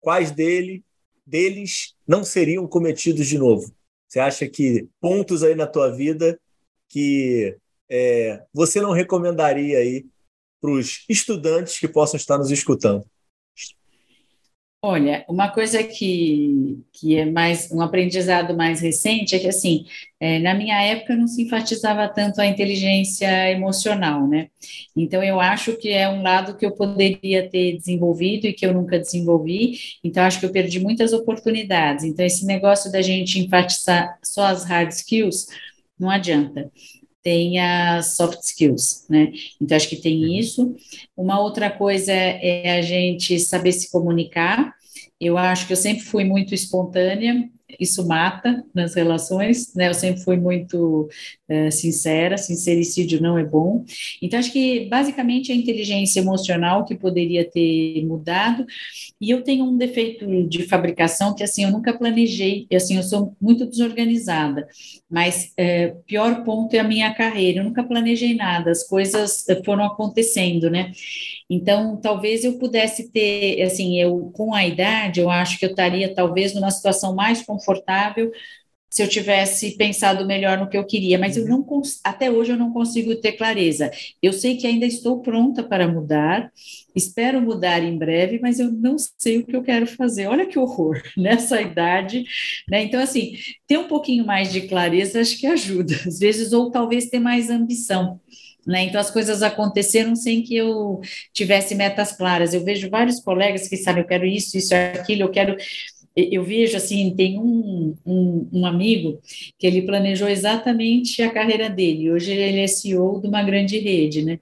Quais dele, deles não seriam cometidos de novo? Você acha que pontos aí na tua vida que é, você não recomendaria aí para os estudantes que possam estar nos escutando? Olha, uma coisa que, que é mais um aprendizado mais recente é que assim, é, na minha época não se enfatizava tanto a inteligência emocional, né? Então eu acho que é um lado que eu poderia ter desenvolvido e que eu nunca desenvolvi. Então acho que eu perdi muitas oportunidades. Então esse negócio da gente enfatizar só as hard skills não adianta tem as soft skills, né? Então, acho que tem uhum. isso. Uma outra coisa é a gente saber se comunicar. Eu acho que eu sempre fui muito espontânea, isso mata nas relações, né? Eu sempre fui muito uh, sincera, sincericídio não é bom. Então, acho que basicamente a inteligência emocional que poderia ter mudado. E eu tenho um defeito de fabricação que, assim, eu nunca planejei, assim, eu sou muito desorganizada, mas uh, pior ponto é a minha carreira, eu nunca planejei nada, as coisas foram acontecendo, né? Então, talvez eu pudesse ter, assim, eu com a idade, eu acho que eu estaria talvez numa situação mais confortável se eu tivesse pensado melhor no que eu queria, mas eu uhum. não até hoje eu não consigo ter clareza. Eu sei que ainda estou pronta para mudar, espero mudar em breve, mas eu não sei o que eu quero fazer. Olha que horror [LAUGHS] nessa idade, né? Então assim, ter um pouquinho mais de clareza acho que ajuda, às vezes ou talvez ter mais ambição Né? Então, as coisas aconteceram sem que eu tivesse metas claras. Eu vejo vários colegas que sabem, eu quero isso, isso, aquilo, eu quero. Eu vejo assim, tem um, um, um amigo que ele planejou exatamente a carreira dele. Hoje ele é CEO de uma grande rede, né?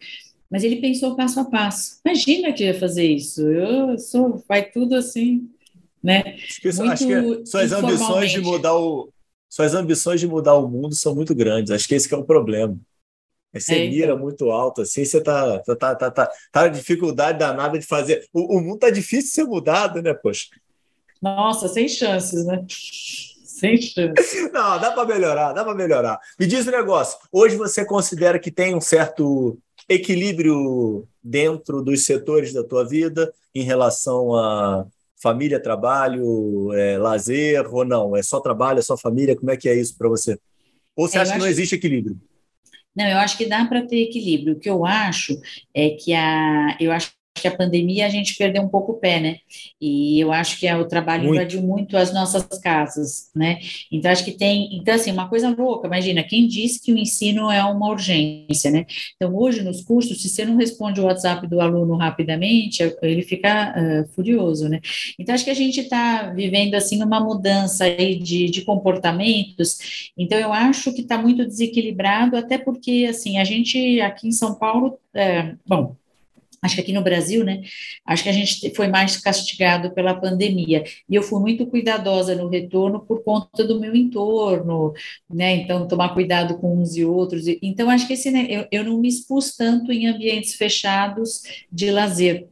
Mas ele pensou passo a passo. Imagina que ia fazer isso. Eu sou, vai tudo assim, né? Acho que, acho que suas ambições de mudar o, suas ambições de mudar o mundo são muito grandes. Acho que esse que é o problema. Você é, mira então. muito alto, assim, você tá, tá, tá, tá, tá, tá na dificuldade danada de fazer. O, o mundo tá difícil de ser mudado, né, poxa? Nossa, sem chances, né? Sem chances. [LAUGHS] Não, dá para melhorar, dá para melhorar. Me diz um negócio. Hoje você considera que tem um certo equilíbrio dentro dos setores da tua vida em relação a família, trabalho, é, lazer ou não? É só trabalho, é só família? Como é que é isso para você? Ou você é, acha que não existe equilíbrio? Não, eu acho que dá para ter equilíbrio. O que eu acho é que a, eu acho que a pandemia a gente perdeu um pouco o pé, né? E eu acho que é, o trabalho muito. invadiu muito as nossas casas, né? Então, acho que tem. Então, assim, uma coisa louca, imagina, quem disse que o ensino é uma urgência, né? Então, hoje, nos cursos, se você não responde o WhatsApp do aluno rapidamente, ele fica uh, furioso, né? Então, acho que a gente está vivendo, assim, uma mudança aí de, de comportamentos. Então, eu acho que está muito desequilibrado, até porque, assim, a gente aqui em São Paulo, é, bom, acho que aqui no Brasil, né, acho que a gente foi mais castigado pela pandemia, e eu fui muito cuidadosa no retorno por conta do meu entorno, né, então tomar cuidado com uns e outros, então acho que esse, né, eu, eu não me expus tanto em ambientes fechados de lazer,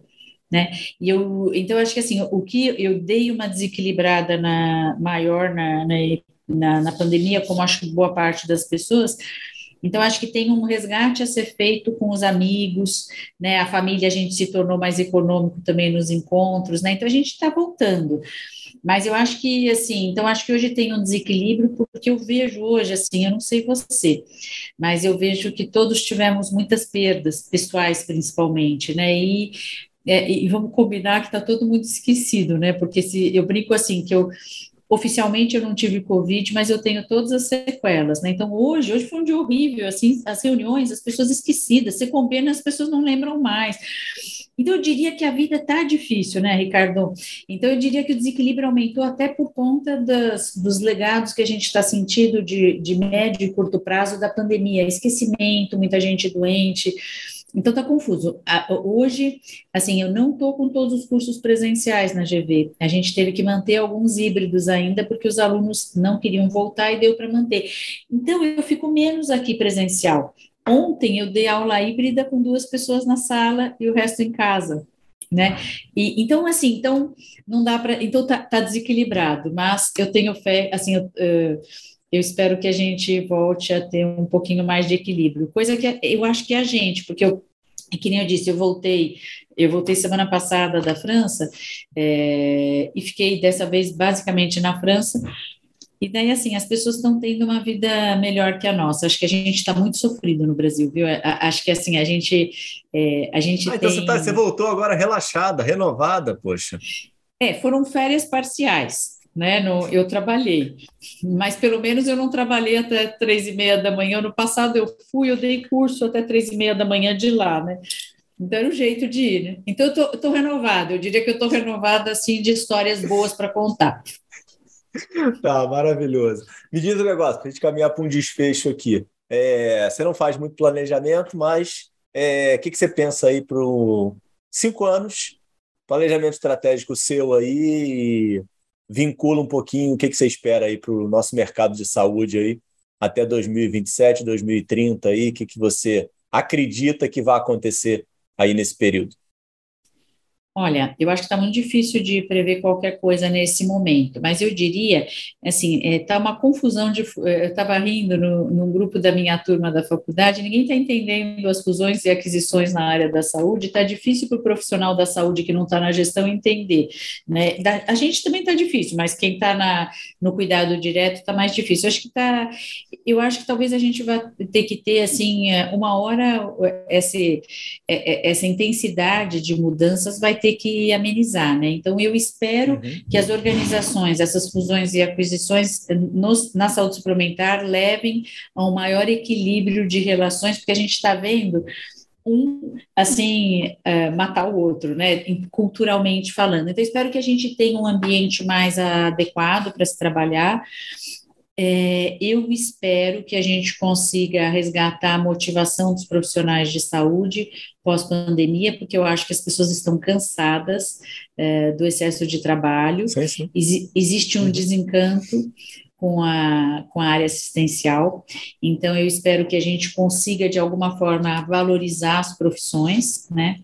né? E eu, então acho que assim, o que eu dei uma desequilibrada na maior na, na, na pandemia, como acho boa parte das pessoas, então, acho que tem um resgate a ser feito com os amigos, né? A família, a gente se tornou mais econômico também nos encontros, né? Então, a gente está voltando. Mas eu acho que, assim, então acho que hoje tem um desequilíbrio, porque eu vejo hoje, assim, eu não sei você, mas eu vejo que todos tivemos muitas perdas, pessoais principalmente, né? E, é, e vamos combinar que está todo mundo esquecido, né? Porque se eu brinco assim, que eu Oficialmente eu não tive Covid, mas eu tenho todas as sequelas, né? Então hoje, hoje foi um dia horrível, assim, as reuniões, as pessoas esquecidas, você combina, as pessoas não lembram mais. Então, eu diria que a vida está difícil, né, Ricardo? Então, eu diria que o desequilíbrio aumentou até por conta das, dos legados que a gente está sentindo de, de médio e curto prazo da pandemia, esquecimento, muita gente doente, então tá confuso. Hoje, assim, eu não estou com todos os cursos presenciais na GV. A gente teve que manter alguns híbridos ainda, porque os alunos não queriam voltar e deu para manter. Então, eu fico menos aqui presencial. Ontem eu dei aula híbrida com duas pessoas na sala e o resto em casa. Né? E, então, assim, então não dá para. Então tá, tá, desequilibrado, mas eu tenho fé, assim, eu, uh, eu espero que a gente volte a ter um pouquinho mais de equilíbrio. Coisa que eu acho que é a gente, porque eu, que nem eu disse, eu voltei, eu voltei semana passada da França é, e fiquei dessa vez basicamente na França. E daí, assim, as pessoas estão tendo uma vida melhor que a nossa. Acho que a gente está muito sofrido no Brasil, viu? Acho que, assim, a gente... É, a gente ah, então tem... você, tá, você voltou agora relaxada, renovada, poxa. É, foram férias parciais né? No, eu trabalhei, mas pelo menos eu não trabalhei até três e meia da manhã. No passado eu fui, eu dei curso até três e meia da manhã de lá, né? Então era o jeito de ir, né? Então eu tô, tô renovada, eu diria que eu tô renovada assim de histórias boas para contar. Tá, maravilhoso. Me diz um negócio, para a gente caminhar para um desfecho aqui. É, você não faz muito planejamento, mas é, o que, que você pensa aí para cinco anos? Planejamento estratégico seu aí, vincula um pouquinho o que, que você espera aí para o nosso mercado de saúde aí até 2027, 2030 aí, o que, que você acredita que vai acontecer aí nesse período? Olha, eu acho que está muito difícil de prever qualquer coisa nesse momento, mas eu diria, assim, está é, tá uma confusão de. Eu estava rindo no, no grupo da minha turma da faculdade, ninguém está entendendo as fusões e aquisições na área da saúde, está difícil para o profissional da saúde que não está na gestão entender. Né? Da, a gente também está difícil, mas quem está no cuidado direto está mais difícil. Eu acho que tá. Eu acho que talvez a gente vai ter que ter assim, uma hora essa, essa intensidade de mudanças vai ter que amenizar, né? Então, eu espero uhum. que as organizações, essas fusões e aquisições nos, na saúde suplementar levem a um maior equilíbrio de relações, porque a gente está vendo um, assim, uh, matar o outro, né, culturalmente falando. Então, espero que a gente tenha um ambiente mais adequado para se trabalhar. É, eu espero que a gente consiga resgatar a motivação dos profissionais de saúde pós-pandemia, porque eu acho que as pessoas estão cansadas é, do excesso de trabalho. Sim, sim. Ex existe um desencanto com a, com a área assistencial. Então, eu espero que a gente consiga, de alguma forma, valorizar as profissões, né?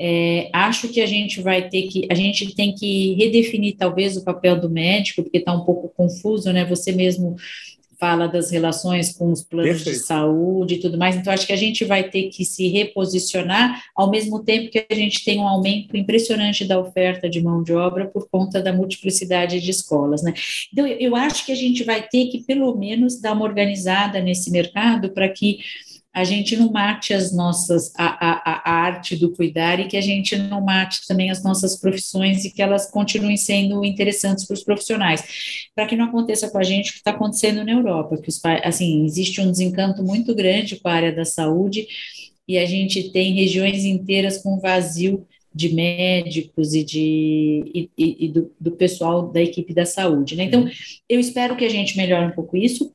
É, acho que a gente vai ter que, a gente tem que redefinir talvez o papel do médico, porque está um pouco confuso, né? Você mesmo fala das relações com os planos Perfeito. de saúde e tudo mais, então acho que a gente vai ter que se reposicionar, ao mesmo tempo que a gente tem um aumento impressionante da oferta de mão de obra por conta da multiplicidade de escolas, né? Então, eu acho que a gente vai ter que, pelo menos, dar uma organizada nesse mercado para que a gente não mate as nossas, a, a, a, arte do cuidar e que a gente não mate também as nossas profissões e que elas continuem sendo interessantes para os profissionais, para que não aconteça com a gente o que está acontecendo na Europa, que os, assim, existe um desencanto muito grande com a área da saúde e a gente tem regiões inteiras com vazio de médicos e, de, e, e do, do, pessoal da equipe da saúde. Né? Então, uhum. eu espero que a gente melhore um pouco isso.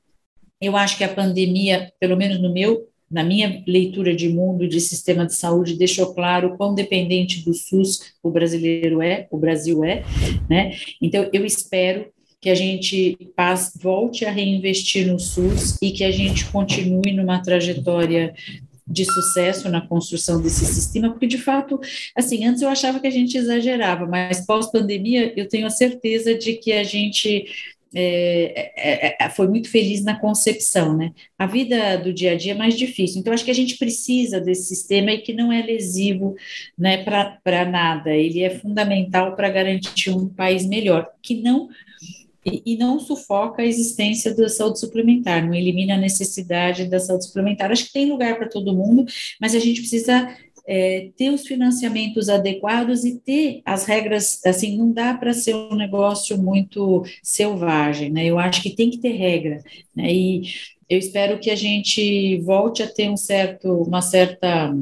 Eu acho que a pandemia, pelo menos no meu na minha leitura de mundo de sistema de saúde, deixou claro quão dependente do SUS o brasileiro é, o Brasil é, né? Então, eu espero que a gente volte a reinvestir no SUS e que a gente continue numa trajetória de sucesso na construção desse sistema, porque de fato, assim, antes eu achava que a gente exagerava, mas pós-pandemia eu tenho a certeza de que a gente é, é, é, foi muito feliz na concepção, né? A vida do dia a dia é mais difícil, então acho que a gente precisa desse sistema e que não é lesivo, né, para nada. Ele é fundamental para garantir um país melhor, que não e, e, não sufoca a existência da saúde suplementar, não elimina a necessidade da saúde suplementar. Acho que tem lugar para todo mundo, mas a gente precisa é, ter os financiamentos adequados e ter as regras, assim, não dá para ser um negócio muito selvagem, né? Eu acho que tem que ter regra, né? E eu espero que a gente volte a ter um certo, uma certa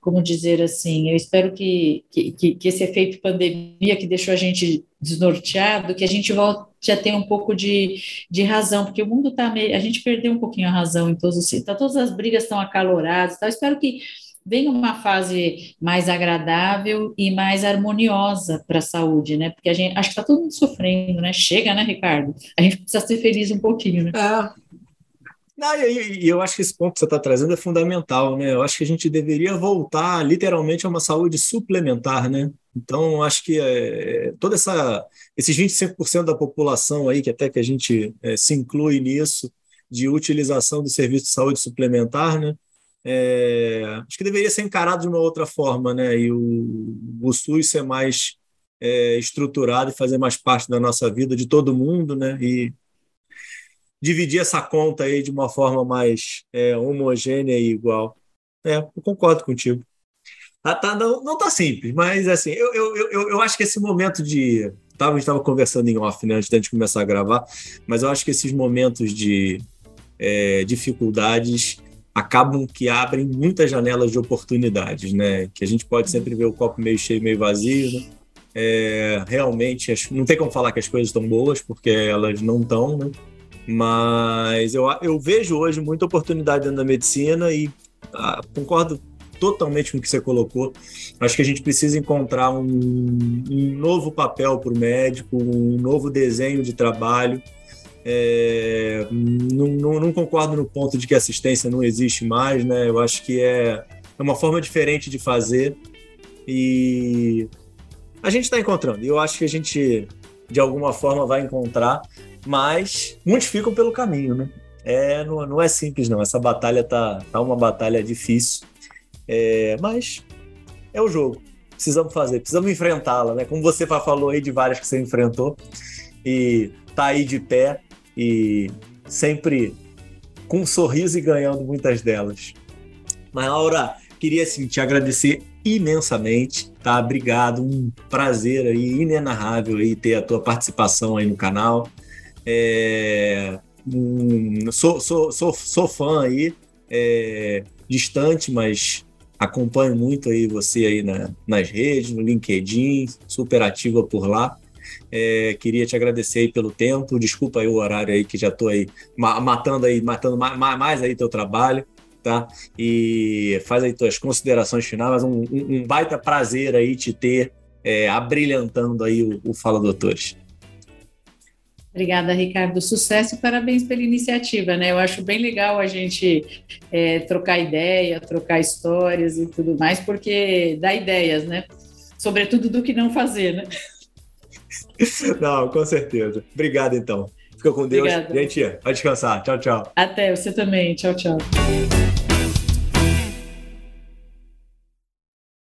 como dizer assim, eu espero que, que, que, esse efeito pandemia que deixou a gente desnorteado, que a gente volte a ter um pouco de, de razão, porque o mundo está meio, a gente perdeu um pouquinho a razão em todos os, tá, todas as brigas estão acaloradas, tá? espero que venha uma fase mais agradável e mais harmoniosa para a saúde, né? Porque a gente acho que está todo mundo sofrendo, né? Chega, né, Ricardo? A gente precisa ser feliz um pouquinho, né? É. Não, e, e eu acho que esse ponto que você está trazendo é fundamental, né? Eu acho que a gente deveria voltar literalmente a uma saúde suplementar, né? Então, acho que é, toda essa esses 25% da população aí, que até que a gente é, se inclui nisso, de utilização do serviço de saúde suplementar, né? É, acho que deveria ser encarado de uma outra forma, né? E o, o SUS ser mais é, estruturado e fazer mais parte da nossa vida, de todo mundo, né? E dividir essa conta aí de uma forma mais é, homogênea e igual. É, eu concordo contigo. Ah, tá, não, não tá simples, mas assim, eu, eu, eu, eu acho que esse momento de. Tava, a gente estava conversando em off, né, antes gente começar a gravar, mas eu acho que esses momentos de é, dificuldades acabam que abrem muitas janelas de oportunidades, né? Que a gente pode sempre ver o copo meio cheio, meio vazio, né? É, realmente, não tem como falar que as coisas estão boas, porque elas não estão, né? Mas eu, eu vejo hoje muita oportunidade dentro da medicina e ah, concordo totalmente com o que você colocou. Acho que a gente precisa encontrar um, um novo papel para o médico, um novo desenho de trabalho é, não, não, não, concordo no ponto de que assistência não existe mais, né? Eu acho que é, é uma forma diferente de fazer e a gente está encontrando. Eu acho que a gente, de alguma forma, vai encontrar, mas muitos ficam pelo caminho, né? É, não, não é simples, não. Essa batalha tá, tá uma batalha difícil, é, mas é o jogo. Precisamos fazer, precisamos enfrentá-la, né? Como você falou aí de várias que você enfrentou e tá aí de pé e sempre com um sorriso e ganhando muitas delas. Mas, Laura, queria assim, te agradecer imensamente, tá? Obrigado, um prazer aí inenarrável aí ter a tua participação aí no canal. É, um, sou, sou, sou, sou fã aí, é, distante, mas acompanho muito aí você aí na, nas redes, no LinkedIn, super ativa por lá. É, queria te agradecer aí pelo tempo. Desculpa aí o horário aí que já estou aí matando aí, matando mais, aí teu trabalho tá? E faz aí tuas considerações finais, um, um, baita prazer aí te ter é, abrilhantando aí o, o Fala Doutores. Obrigada, Ricardo. Sucesso e parabéns pela iniciativa, né? Eu acho bem legal a gente é, trocar ideia, trocar histórias e tudo mais, porque dá ideias, né? Sobretudo do que não fazer, né? [LAUGHS] Não, com certeza. Obrigado, então. Fica com Deus. Obrigada. Gente, vai descansar. Tchau, tchau. Até, você também. Tchau, tchau.